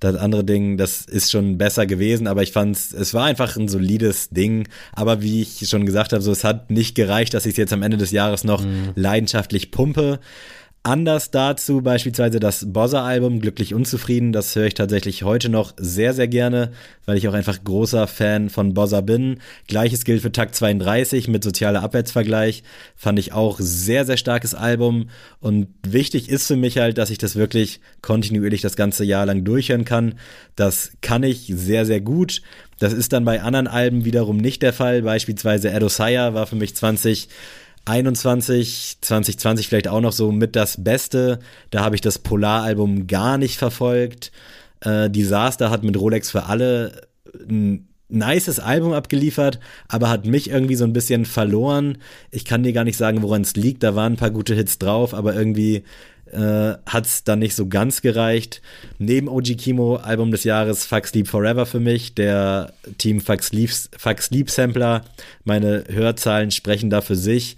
das andere Ding, das ist schon besser gewesen, aber ich fand's, es war einfach ein solides Ding. Aber wie ich schon gesagt habe, so es hat nicht gereicht, dass ich es jetzt am Ende des Jahres noch Mhm. leidenschaftlich pumpe. Anders dazu beispielsweise das Bozza-Album Glücklich Unzufrieden, das höre ich tatsächlich heute noch sehr, sehr gerne, weil ich auch einfach großer Fan von Bozza bin. Gleiches gilt für Takt 32 mit sozialer Abwärtsvergleich, fand ich auch sehr, sehr starkes Album und wichtig ist für mich halt, dass ich das wirklich kontinuierlich das ganze Jahr lang durchhören kann. Das kann ich sehr, sehr gut. Das ist dann bei anderen Alben wiederum nicht der Fall, beispielsweise Edosaya war für mich 20 21, 2020 vielleicht auch noch so mit das Beste. Da habe ich das Polar-Album gar nicht verfolgt. Äh, Disaster hat mit Rolex für alle ein nices Album abgeliefert, aber hat mich irgendwie so ein bisschen verloren. Ich kann dir gar nicht sagen, woran es liegt. Da waren ein paar gute Hits drauf, aber irgendwie äh, hat es dann nicht so ganz gereicht. Neben OG Kimo, Album des Jahres, Fuck Sleep Forever für mich, der Team Fuck Sleep, Fuck Sleep Sampler. Meine Hörzahlen sprechen da für sich.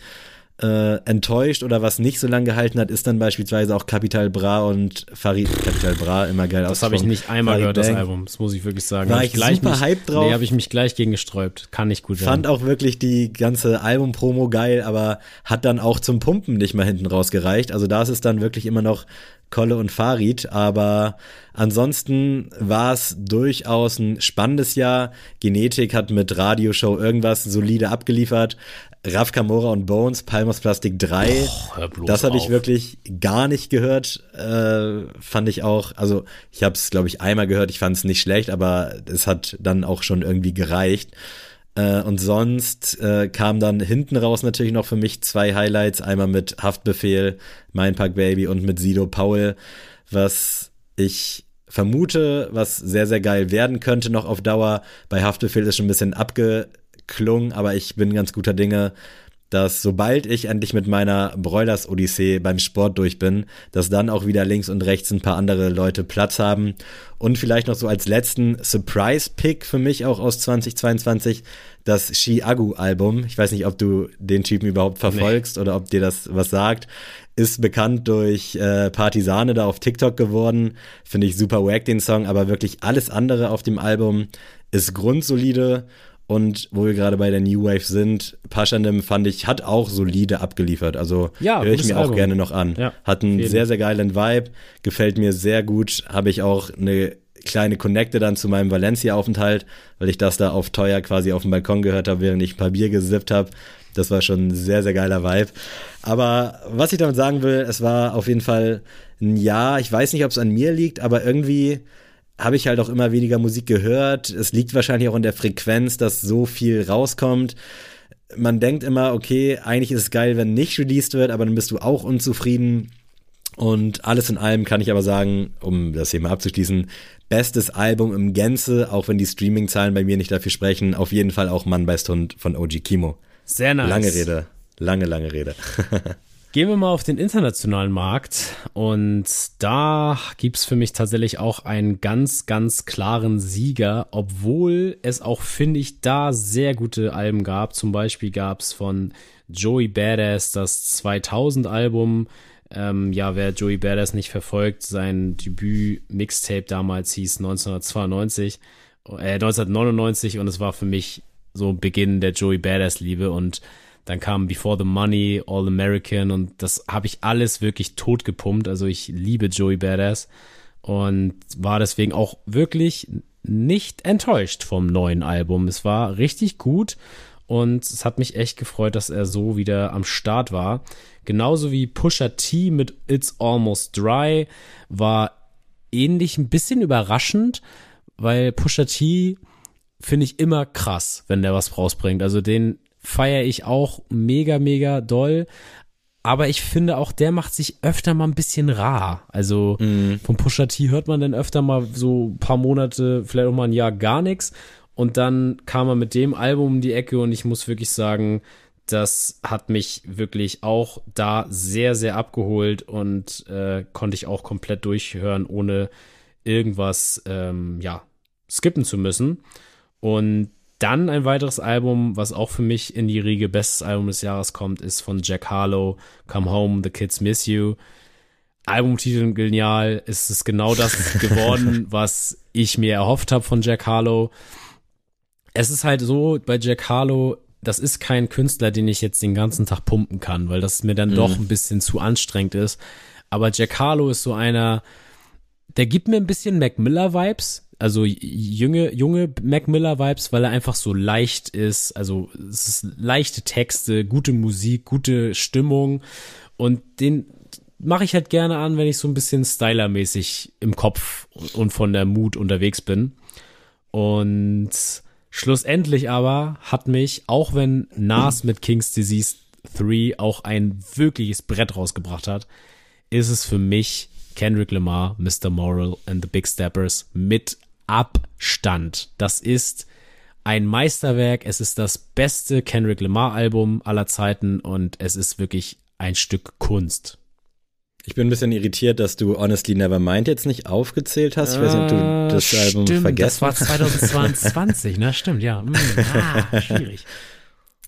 Äh, enttäuscht oder was nicht so lange gehalten hat, ist dann beispielsweise auch Capital Bra und Farid Capital Bra, immer geil das habe ich nicht einmal Farid gehört, das Bang. Album. Das muss ich wirklich sagen. War Hab ich gleich super mich, hyped drauf. Nee, habe ich mich gleich gegen gesträubt. Kann nicht gut werden. Fand auch wirklich die ganze Album-Promo geil, aber hat dann auch zum Pumpen nicht mal hinten raus gereicht. Also da ist es dann wirklich immer noch Kolle und Farid, aber ansonsten war es durchaus ein spannendes Jahr. Genetik hat mit Radioshow irgendwas solide abgeliefert. Raf Kamora und Bones, Palmos Plastik 3. hör bloß das habe ich wirklich gar nicht gehört. Äh, fand ich auch, also ich habe es, glaube ich, einmal gehört, ich fand es nicht schlecht, aber es hat dann auch schon irgendwie gereicht. Äh, und sonst äh, kam dann hinten raus natürlich noch für mich zwei Highlights. Einmal mit Haftbefehl, Mein Pack Baby und mit Sido Paul, was ich vermute, was sehr, sehr geil werden könnte noch auf Dauer. Bei Haftbefehl ist schon ein bisschen abgeklungen, aber ich bin ganz guter Dinge, dass sobald ich endlich mit meiner Broilers-Odyssee beim Sport durch bin, dass dann auch wieder links und rechts ein paar andere Leute Platz haben. Und vielleicht noch so als letzten Surprise-Pick für mich auch aus 2022, das Shi-Agu-Album. Ich weiß nicht, ob du den Typen überhaupt verfolgst oder ob dir das was sagt. Ist bekannt durch äh, Partisane da auf TikTok geworden. Finde ich super wack den Song, aber wirklich alles andere auf dem Album ist grundsolide. Und wo wir gerade bei der New Wave sind, Paschanim fand ich, hat auch solide abgeliefert. Also Ja, höre ich mir auch Album. gerne noch an. Ja, hat einen sehr, sehr geilen Vibe, gefällt mir sehr gut. Habe ich auch eine kleine Connecte dann zu meinem Valencia-Aufenthalt, weil ich das da auf teuer quasi auf dem Balkon gehört habe, während ich ein paar Bier gesippt habe. Das war schon ein sehr, sehr geiler Vibe. Aber was ich damit sagen will, es war auf jeden Fall ein Jahr. Ich weiß nicht, ob es an mir liegt, aber irgendwie habe ich halt auch immer weniger Musik gehört. Es liegt wahrscheinlich auch in der Frequenz, dass so viel rauskommt. Man denkt immer, okay, eigentlich ist es geil, wenn nicht released wird, aber dann bist du auch unzufrieden. Und alles in allem kann ich aber sagen, um das Thema abzuschließen, bestes Album im Gänze, auch wenn die Streaming-Zahlen bei mir nicht dafür sprechen, auf jeden Fall auch Mann beißt Hund von OG Kimo. Sehr nice. Lange Rede, lange, lange Rede. Gehen wir mal auf den internationalen Markt und da gibt's für mich tatsächlich auch einen ganz, ganz klaren Sieger, obwohl es auch, finde ich, da sehr gute Alben gab. Zum Beispiel gab's von Joey Badass das 2000-Album. Ähm, ja, wer Joey Badass nicht verfolgt, sein Debüt-Mixtape damals hieß 1992, äh, 1999 und es war für mich so Beginn der Joey Badass-Liebe und dann kam Before the Money, All American und das habe ich alles wirklich tot gepumpt. Also ich liebe Joey Badass und war deswegen auch wirklich nicht enttäuscht vom neuen Album. Es war richtig gut und es hat mich echt gefreut, dass er so wieder am Start war. Genauso wie Pusha T mit It's Almost Dry war ähnlich ein bisschen überraschend, weil Pusha T finde ich immer krass, wenn der was rausbringt. Also den feiere ich auch mega, mega doll. Aber ich finde auch, der macht sich öfter mal ein bisschen rar. Also Mhm. vom Pusha T hört man dann öfter mal so ein paar Monate, vielleicht auch mal ein Jahr gar nichts. Und dann kam er mit dem Album um die Ecke und ich muss wirklich sagen, das hat mich wirklich auch da sehr, sehr abgeholt und äh, konnte ich auch komplett durchhören, ohne irgendwas, ähm, ja, skippen zu müssen. Und dann ein weiteres Album, was auch für mich in die Riege Bestes Album des Jahres kommt, ist von Jack Harlow, Come Home, The Kids Miss You. Albumtitel genial, es ist genau das geworden, was ich mir erhofft habe von Jack Harlow. Es ist halt so, bei Jack Harlow, das ist kein Künstler, den ich jetzt den ganzen Tag pumpen kann, weil das mir dann doch ein bisschen zu anstrengend ist. Aber Jack Harlow ist so einer, der gibt mir ein bisschen Mac Miller Vibes, also junge junge Mac Miller Vibes, weil er einfach so leicht ist, also es ist leichte Texte, gute Musik, gute Stimmung und den mache ich halt gerne an, wenn ich so ein bisschen stylermäßig im Kopf und von der Mut unterwegs bin. Und schlussendlich aber hat mich, auch wenn Nas mit King's Disease 3 auch ein wirkliches Brett rausgebracht hat, ist es für mich Kendrick Lamar, Mr. Moral and the Big Steppers mit Abstand. Das ist ein Meisterwerk. Es ist das beste Kendrick Lamar Album aller Zeiten und es ist wirklich ein Stück Kunst. Ich bin ein bisschen irritiert, dass du Honestly Nevermind jetzt nicht aufgezählt hast. Ich weiß nicht, ob du das Äh, Album stimmt, vergessen Das war 2022, ne? Stimmt, ja. Hm, ah, schwierig.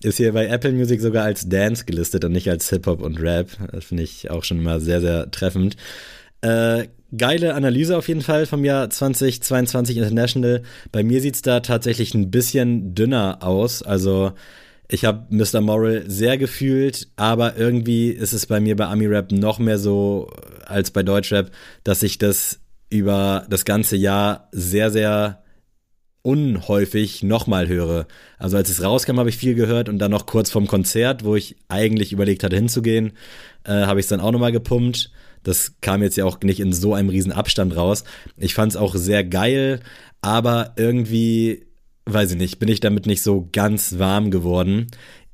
Ist hier bei Apple Music sogar als Dance gelistet und nicht als Hip-Hop und Rap. Das finde ich auch schon mal sehr, sehr treffend. Äh, geile Analyse auf jeden Fall vom Jahr 2022 International. Bei mir sieht's da tatsächlich ein bisschen dünner aus. Also ich habe Mr. Moral sehr gefühlt, aber irgendwie ist es bei mir bei Ami Rap noch mehr so als bei Deutschrap, dass ich das über das ganze Jahr sehr, sehr unhäufig nochmal höre. Also als es rauskam, habe ich viel gehört und dann noch kurz vorm Konzert, wo ich eigentlich überlegt hatte hinzugehen, äh, habe ich es dann auch nochmal gepumpt. Das kam jetzt ja auch nicht in so einem riesen Abstand raus. Ich fand es auch sehr geil, aber irgendwie, weiß ich nicht, bin ich damit nicht so ganz warm geworden.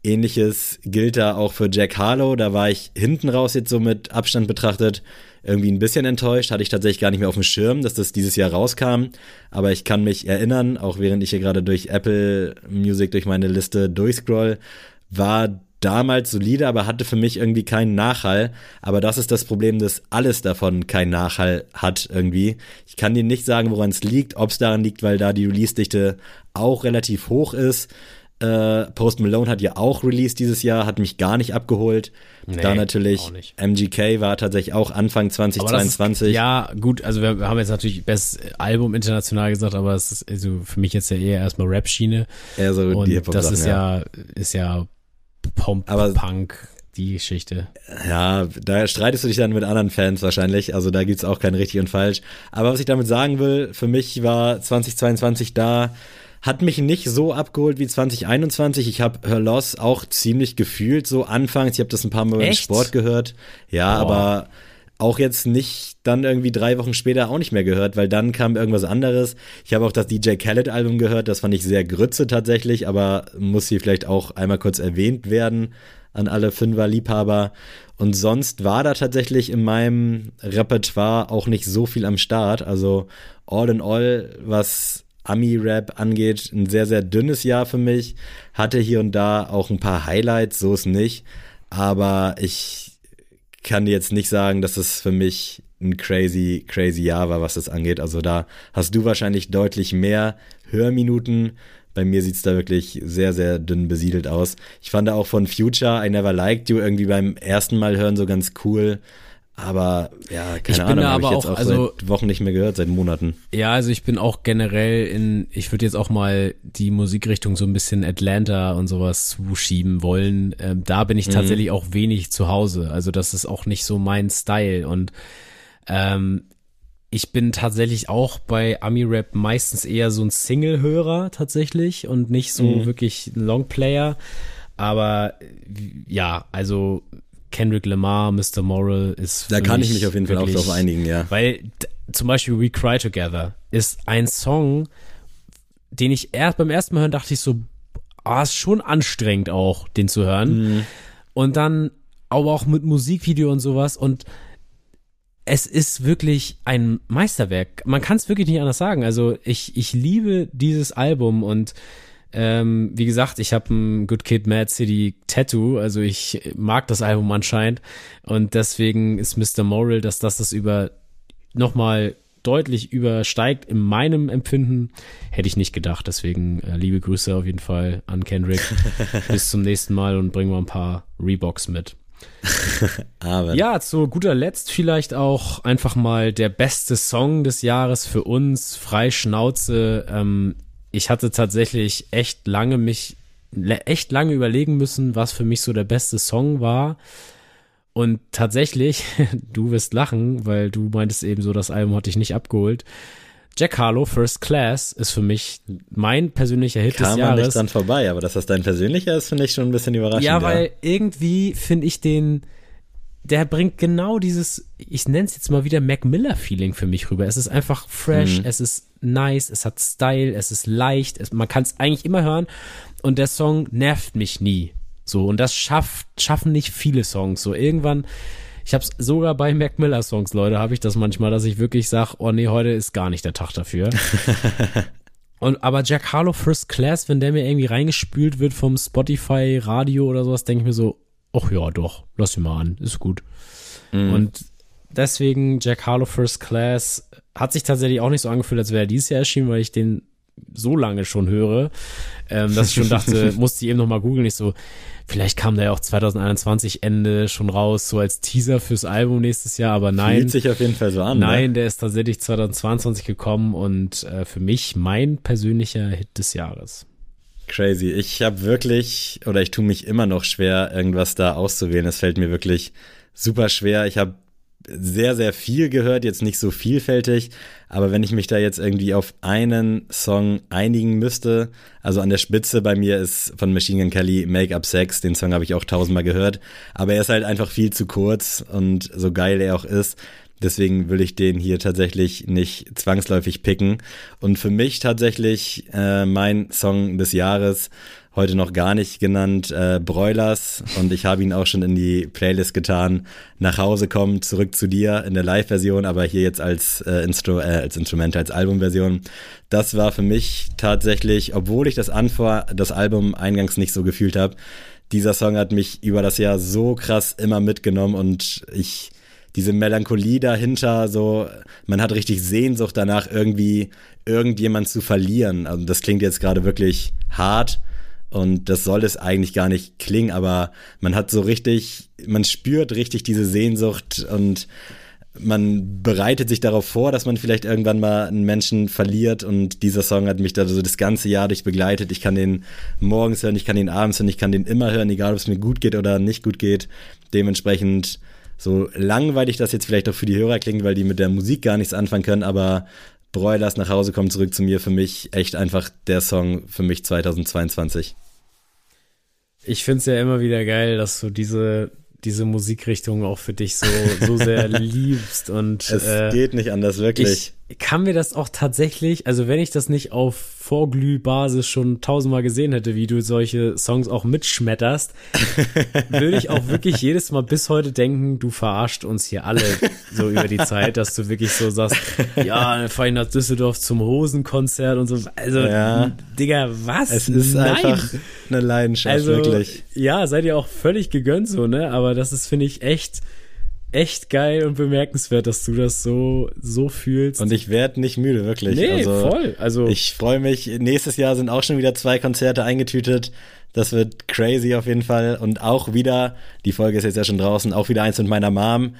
Ähnliches gilt da auch für Jack Harlow. Da war ich hinten raus jetzt so mit Abstand betrachtet irgendwie ein bisschen enttäuscht. Hatte ich tatsächlich gar nicht mehr auf dem Schirm, dass das dieses Jahr rauskam. Aber ich kann mich erinnern, auch während ich hier gerade durch Apple Music durch meine Liste durchscroll, war damals solide, aber hatte für mich irgendwie keinen Nachhall. Aber das ist das Problem, dass alles davon keinen Nachhall hat irgendwie. Ich kann dir nicht sagen, woran es liegt, ob es daran liegt, weil da die Release-Dichte auch relativ hoch ist. Äh, Post Malone hat ja auch Release dieses Jahr, hat mich gar nicht abgeholt. Nee, da natürlich. MGK war tatsächlich auch Anfang Aber das 2022. Ist, ja, gut, also wir haben jetzt natürlich Best Album international gesagt, aber es ist also für mich jetzt ja eher erstmal Rap-Schiene. eher so Und die das ist ja, ist ja Pomp, Aber- Punk, die Geschichte. Ja, da streitest du dich dann mit anderen Fans wahrscheinlich. Also da gibt's auch kein richtig und falsch. Aber was ich damit sagen will, für mich war 2022 da, hat mich nicht so abgeholt wie 2021. Ich habe Her Loss auch ziemlich gefühlt, so anfangs. Ich habe das ein paar Mal Echt? Sport gehört. Ja, Boah. aber auch jetzt nicht dann irgendwie drei Wochen später auch nicht mehr gehört, weil dann kam irgendwas anderes. Ich habe auch das DJ Khaled Album gehört, das fand ich sehr grütze tatsächlich, aber muss hier vielleicht auch einmal kurz erwähnt werden an alle Fünfer-Liebhaber. Und sonst war da tatsächlich in meinem Repertoire auch nicht so viel am Start. Also all in all, was Ami-Rap angeht, ein sehr, sehr dünnes Jahr für mich. Hatte hier und da auch ein paar Highlights, so ist nicht. Aber ich kann dir jetzt nicht sagen, dass es für mich ein crazy, crazy Jahr war, was das angeht. Also da hast du wahrscheinlich deutlich mehr Hörminuten. Bei mir sieht's da wirklich sehr, sehr dünn besiedelt aus. Ich fand auch von Future I Never Liked You irgendwie beim ersten Mal hören so ganz cool. Aber ja, Ich keine bin Ahnung, habe ich aber jetzt auch- auch also- seit Wochen nicht mehr gehört, seit Monaten. Ja, also ich bin auch generell in, ich würde jetzt auch mal die Musikrichtung so ein bisschen Atlanta und sowas zuschieben wollen. Ähm, da bin ich tatsächlich auch wenig zu Hause. Also das ist auch nicht so mein Style. Und ähm, ich bin tatsächlich auch bei Ami-Rap meistens eher so ein Single-Hörer tatsächlich und nicht so wirklich ein Longplayer. Aber ja, also Kendrick Lamar, Mr. Moral ist Da kann ich mich auf jeden Fall auch drauf einigen, ja. weil zum Beispiel We Cry Together ist ein Song, den ich erst beim ersten Mal hören dachte ich so, ah, ist schon anstrengend auch, den zu hören. Mhm. Und dann aber auch mit Musikvideo und sowas und es ist wirklich ein Meisterwerk. Man kann es wirklich nicht anders sagen. Also ich, ich liebe dieses Album und ähm, wie gesagt, ich habe ein Good Kid Mad City Tattoo, also ich mag das Album anscheinend und deswegen ist Mr. Moral, dass das das über nochmal deutlich übersteigt in meinem Empfinden, hätte ich nicht gedacht. Deswegen äh, liebe Grüße auf jeden Fall an Kendrick. Bis zum nächsten Mal und bringen wir ein paar Reeboks mit. Aber Ja, zu guter Letzt vielleicht auch einfach mal der beste Song des Jahres für uns, frei Schnauze. Ähm, ich hatte tatsächlich echt lange mich, echt lange überlegen müssen, was für mich so der beste Song war. Und tatsächlich, du wirst lachen, weil du meintest eben so, das Album hat dich nicht abgeholt. Jack Harlow, First Class, ist für mich mein persönlicher Hit kam des Jahres. nicht dran vorbei, aber dass das dein persönlicher ist, finde ich schon ein bisschen überraschend. Ja, weil irgendwie finde ich den, der bringt genau dieses, ich nenne es jetzt mal wieder Mac Miller-Feeling für mich rüber. Es ist einfach fresh, es ist nice, es hat Style, es ist leicht, es, man kann es eigentlich immer hören und der Song nervt mich nie. So, und das schafft, schaffen nicht viele Songs. So, irgendwann, ich habe es sogar bei Mac Miller Songs, Leute, habe ich das manchmal, dass ich wirklich sage, oh nee, heute ist gar nicht der Tag dafür. Und aber Jack Harlow First Class, wenn der mir irgendwie reingespült wird vom Spotify Radio oder sowas, denke ich mir so, ach ja, doch, lass ihn mal an, ist gut. Und deswegen Jack Harlow First Class hat sich tatsächlich auch nicht so angefühlt, als wäre er dieses Jahr erschienen, weil ich den so lange schon höre, ähm, dass ich schon dachte, musste ich eben noch mal googeln, ich so, vielleicht kam der ja auch 2021 Ende schon raus, so als Teaser fürs Album nächstes Jahr, aber nein. Fühlt sich auf jeden Fall so an. Nein, Ne? der ist tatsächlich 2022 gekommen und äh, für mich mein persönlicher Hit des Jahres. Crazy. Ich habe wirklich, oder ich tue mich immer noch schwer, irgendwas da auszuwählen. Es fällt mir wirklich super schwer. Ich habe sehr, sehr viel gehört, jetzt nicht so vielfältig, aber wenn ich mich da jetzt irgendwie auf einen Song einigen müsste, also an der Spitze bei mir ist von Machine Gun Kelly Make Up Sex, den Song habe ich auch tausendmal gehört, aber er ist halt einfach viel zu kurz und so geil er auch ist, Deswegen will ich den hier tatsächlich nicht zwangsläufig picken. Und für mich tatsächlich äh, mein Song des Jahres, heute noch gar nicht genannt, äh, Broilers. Und ich habe ihn auch schon in die Playlist getan. Nach Hause kommen, zurück zu dir in der Live-Version, aber hier jetzt als, äh, Instru äh, als Instrument, als Albumversion. Das war für mich tatsächlich, obwohl ich das Anfor das Album eingangs nicht so gefühlt habe, dieser Song hat mich über das Jahr so krass immer mitgenommen und ich diese Melancholie dahinter, so, man hat richtig Sehnsucht danach, irgendwie irgendjemand zu verlieren. Also das klingt jetzt gerade wirklich hart und das soll es eigentlich gar nicht klingen, aber man hat so richtig, man spürt richtig diese Sehnsucht und man bereitet sich darauf vor, dass man vielleicht irgendwann mal einen Menschen verliert und dieser Song hat mich da so das ganze Jahr durch begleitet. Ich kann den morgens hören, ich kann den abends hören, ich kann den immer hören, egal ob es mir gut geht oder nicht gut geht. Dementsprechend so langweilig das jetzt vielleicht auch für die Hörer klingt, weil die mit der Musik gar nichts anfangen können, aber Broilers nach Hause kommt zurück zu mir für mich echt einfach der Song für mich 2022. Ich finde es ja immer wieder geil, dass du diese, diese Musikrichtung auch für dich so, so sehr liebst und Es äh, geht nicht anders, wirklich. ich kann mir das auch tatsächlich, also wenn ich das nicht auf Vorglühbasis schon tausendmal gesehen hätte, wie du solche Songs auch mitschmetterst, würde ich auch wirklich jedes Mal bis heute denken, du verarscht uns hier alle so über die Zeit, dass du wirklich so sagst, ja, dann fahr ich nach Düsseldorf zum Hosenkonzert und so. Also, Ja. Digga, was? es ist Nein. einfach eine Leidenschaft, Also, wirklich. ja, seid ihr auch völlig gegönnt so, ne? Aber das ist, finde ich, echt, echt geil und bemerkenswert, dass du das so, so fühlst. Und ich werde nicht müde, wirklich. nee, also, voll. Also, Ich freue mich. Nächstes Jahr sind auch schon wieder zwei Konzerte eingetütet. Das wird crazy auf jeden Fall. Und auch wieder, die Folge ist jetzt ja schon draußen, auch wieder eins mit meiner Mom.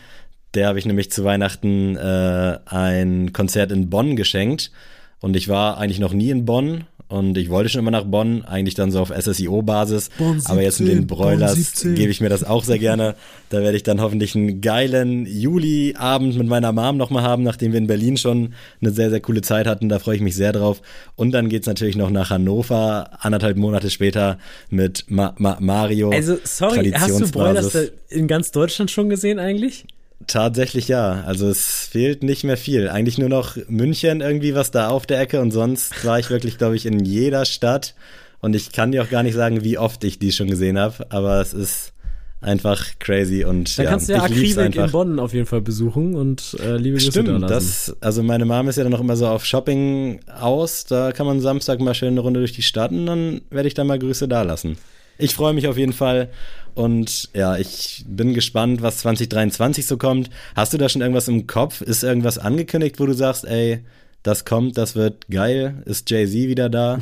Der habe ich nämlich zu Weihnachten äh, ein Konzert in Bonn geschenkt. Und ich war eigentlich noch nie in Bonn. Und ich wollte schon immer nach Bonn, eigentlich dann so auf SSIO-Basis. Aber jetzt mit 17, den Broilers Bonn 17. gebe ich mir das auch sehr gerne. Da werde ich dann hoffentlich einen geilen Juli-Abend mit meiner Mom nochmal haben, nachdem wir in Berlin schon eine sehr, sehr coole Zeit hatten. Da freue ich mich sehr drauf. Und dann geht's natürlich noch nach Hannover, anderthalb Monate später mit Ma Ma Mario. also sorry, hast du. Broilers in ganz Deutschland schon gesehen eigentlich? Tatsächlich ja. Also es fehlt nicht mehr viel. Eigentlich nur noch München irgendwie was da auf der Ecke und sonst war ich wirklich, glaube ich, in jeder Stadt. Und ich kann dir auch gar nicht sagen, wie oft ich die schon gesehen habe, aber es ist einfach crazy und Dann ja, kannst du ja Akribik in. Bonn auf jeden Fall besuchen und äh, liebe Grüße da Stimmt, lassen. das, also meine Mom ist ja dann noch immer so auf Shopping aus. Da kann man Samstag mal schön eine Runde durch die Stadt und dann werde ich da mal Grüße da lassen. Ich freue mich auf jeden Fall und ja, ich bin gespannt, was 2023 so kommt. Hast du da schon irgendwas im Kopf? Ist irgendwas angekündigt, wo du sagst, ey, das kommt, das wird geil? Ist Jay-Z wieder da?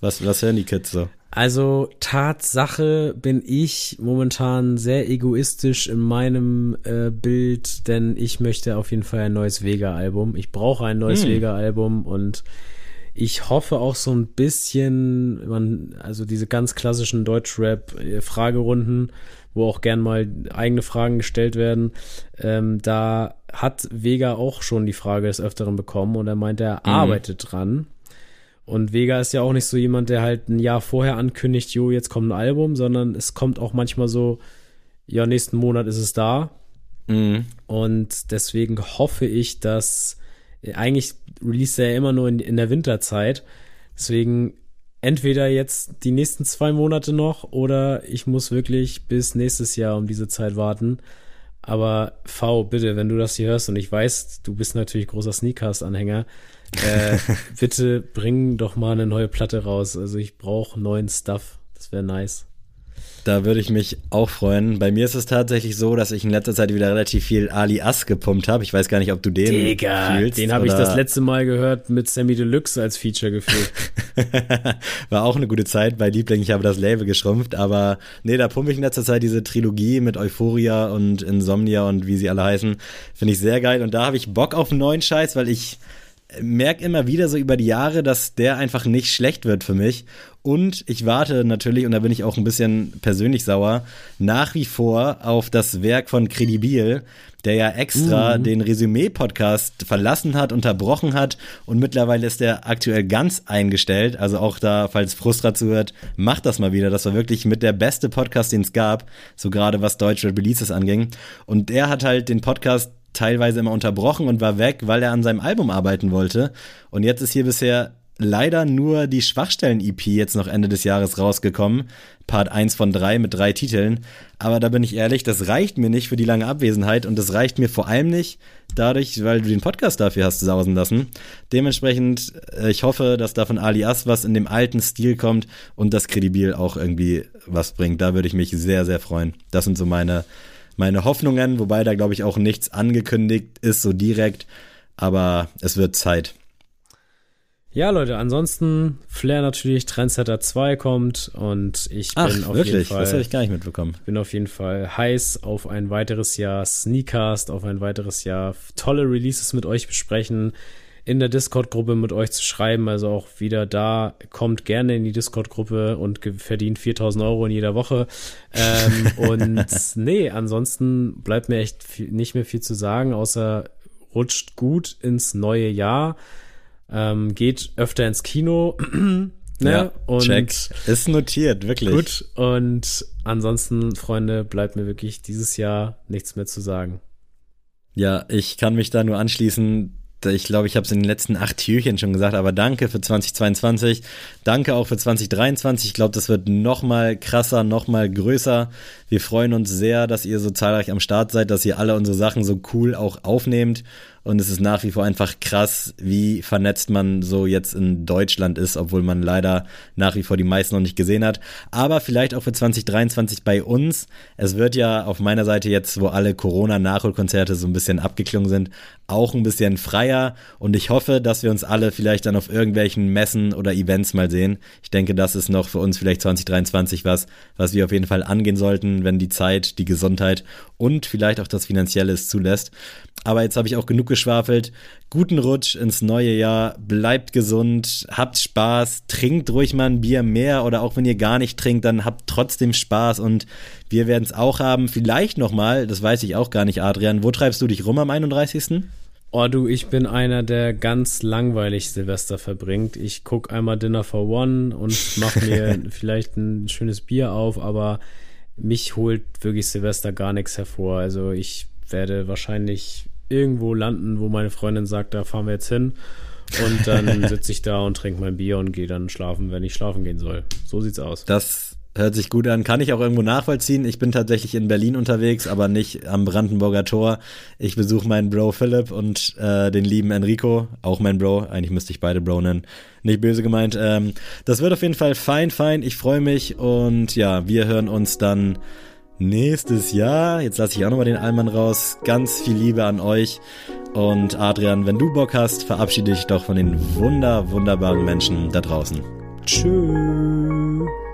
Was, was hören die Kids so? Also Tatsache bin ich momentan sehr egoistisch in meinem äh, Bild, denn ich möchte auf jeden Fall ein neues Vega-Album. Ich brauche ein neues Hm. Vega-Album und ich hoffe auch so ein bisschen, man, also diese ganz klassischen Deutschrap-Fragerunden, wo auch gern mal eigene Fragen gestellt werden, ähm, da hat Vega auch schon die Frage des Öfteren bekommen und er meint, er arbeitet dran. Und Vega ist ja auch nicht so jemand, der halt ein Jahr vorher ankündigt, jo, jetzt kommt ein Album, sondern es kommt auch manchmal so, ja, nächsten Monat ist es da. Mhm. Und deswegen hoffe ich, dass eigentlich release er ja immer nur in, in der Winterzeit. Deswegen entweder jetzt die nächsten zwei Monate noch oder ich muss wirklich bis nächstes Jahr um diese Zeit warten. Aber V, bitte, wenn du das hier hörst und ich weiß, du bist natürlich großer Sneakers-Anhänger, äh, bitte bring doch mal eine neue Platte raus. Also ich brauche neuen Stuff. Das wäre nice. Da würde ich mich auch freuen. Bei mir ist es tatsächlich so, dass ich in letzter Zeit wieder relativ viel Ali As gepumpt habe. Ich weiß gar nicht, ob du den Digga, fühlst. den habe ich das letzte Mal gehört mit Sammy Deluxe als Feature gefühlt. War auch eine gute Zeit bei Liebling. Ich habe das Label geschrumpft, aber nee, da pumpe ich in letzter Zeit diese Trilogie mit Euphoria und Insomnia und wie sie alle heißen. Finde ich sehr geil. Und da habe ich Bock auf einen neuen Scheiß, weil ich merke immer wieder so über die Jahre, dass der einfach nicht schlecht wird für mich. Und ich warte natürlich, und da bin ich auch ein bisschen persönlich sauer, nach wie vor auf das Werk von Credibil, der ja extra den Resümee-Podcast verlassen hat, unterbrochen hat und mittlerweile ist der aktuell ganz eingestellt. Also auch da, falls Frustra zuhört, macht das mal wieder. Das war wirklich mit der beste Podcast, den es gab, so gerade was deutsche Releases anging. Und der hat halt den Podcast teilweise immer unterbrochen und war weg, weil er an seinem Album arbeiten wollte. Und jetzt ist hier bisher leider nur die Schwachstellen-EP jetzt noch Ende des Jahres rausgekommen. Part 1 von 3 mit drei Titeln. Aber da bin ich ehrlich, das reicht mir nicht für die lange Abwesenheit und das reicht mir vor allem nicht dadurch, weil du den Podcast dafür hast sausen lassen. Dementsprechend, äh, ich hoffe, dass da von Alias was in dem alten Stil kommt und das Kredibil auch irgendwie was bringt. Da würde ich mich sehr, sehr freuen. Das sind so meine, meine Hoffnungen, wobei da glaube ich auch nichts angekündigt ist, so direkt. Aber es wird Zeit. Ja, Leute, ansonsten Flair natürlich, Trendsetter 2 kommt und ich Ach, bin auf wirklich? jeden Fall Das habe ich gar nicht mitbekommen. bin auf jeden Fall heiß auf ein weiteres Jahr Sneakcast, auf ein weiteres Jahr tolle Releases mit euch besprechen, in der Discord-Gruppe mit euch zu schreiben, also auch wieder da, kommt gerne in die Discord-Gruppe und verdient 4000 Euro in jeder Woche. Ähm, und nee, ansonsten bleibt mir echt viel, nicht mehr viel zu sagen, außer rutscht gut ins neue Jahr, ähm, geht öfter ins Kino, ne? Ja, und check. Ist notiert, wirklich. Gut, und ansonsten, Freunde, bleibt mir wirklich dieses Jahr nichts mehr zu sagen. Ja, ich kann mich da nur anschließen. Ich glaube, ich habe es in den letzten acht Türchen schon gesagt, aber danke für 2022. Danke auch für 2023. Ich glaube, das wird noch mal krasser, noch mal größer. Wir freuen uns sehr, dass ihr so zahlreich am Start seid, dass ihr alle unsere Sachen so cool auch aufnehmt. Und es ist nach wie vor einfach krass, wie vernetzt man so jetzt in Deutschland ist, obwohl man leider nach wie vor die meisten noch nicht gesehen hat. Aber vielleicht auch für 2023 bei uns. Es wird ja auf meiner Seite jetzt, wo alle Corona-Nachholkonzerte so ein bisschen abgeklungen sind, auch ein bisschen freier. Und ich hoffe, dass wir uns alle vielleicht dann auf irgendwelchen Messen oder Events mal sehen. Ich denke, das ist noch für uns vielleicht 2023 was, was wir auf jeden Fall angehen sollten, wenn die Zeit, die Gesundheit und vielleicht auch das Finanzielle es zulässt. Aber jetzt habe ich auch genug geschwafelt. Guten Rutsch ins neue Jahr. Bleibt gesund, habt Spaß, trinkt ruhig mal ein Bier mehr oder auch wenn ihr gar nicht trinkt, dann habt trotzdem Spaß und wir werden es auch haben. Vielleicht nochmal, das weiß ich auch gar nicht, Adrian. Wo treibst du dich rum am 31.? Oh du, ich bin einer, der ganz langweilig Silvester verbringt. Ich guck einmal Dinner for One und mach mir vielleicht ein schönes Bier auf, aber mich holt wirklich Silvester gar nichts hervor. Also ich werde wahrscheinlich irgendwo landen, wo meine Freundin sagt, da fahren wir jetzt hin. Und dann sitze ich da und trinke mein Bier und gehe dann schlafen, wenn ich schlafen gehen soll. So sieht's aus. Das hört sich gut an. Kann ich auch irgendwo nachvollziehen. Ich bin tatsächlich in Berlin unterwegs, aber nicht am Brandenburger Tor. Ich besuche meinen Bro Philipp und äh, den lieben Enrico, auch mein Bro. Eigentlich müsste ich beide Bro nennen. Nicht böse gemeint. Ähm, das wird auf jeden Fall fein, fein. Ich freue mich und ja, wir hören uns dann nächstes Jahr. Jetzt lasse ich auch nochmal den Allmann raus. Ganz viel Liebe an euch. Und Adrian, wenn du Bock hast, verabschiede dich doch von den wunder, wunderbaren Menschen da draußen. Tschüss.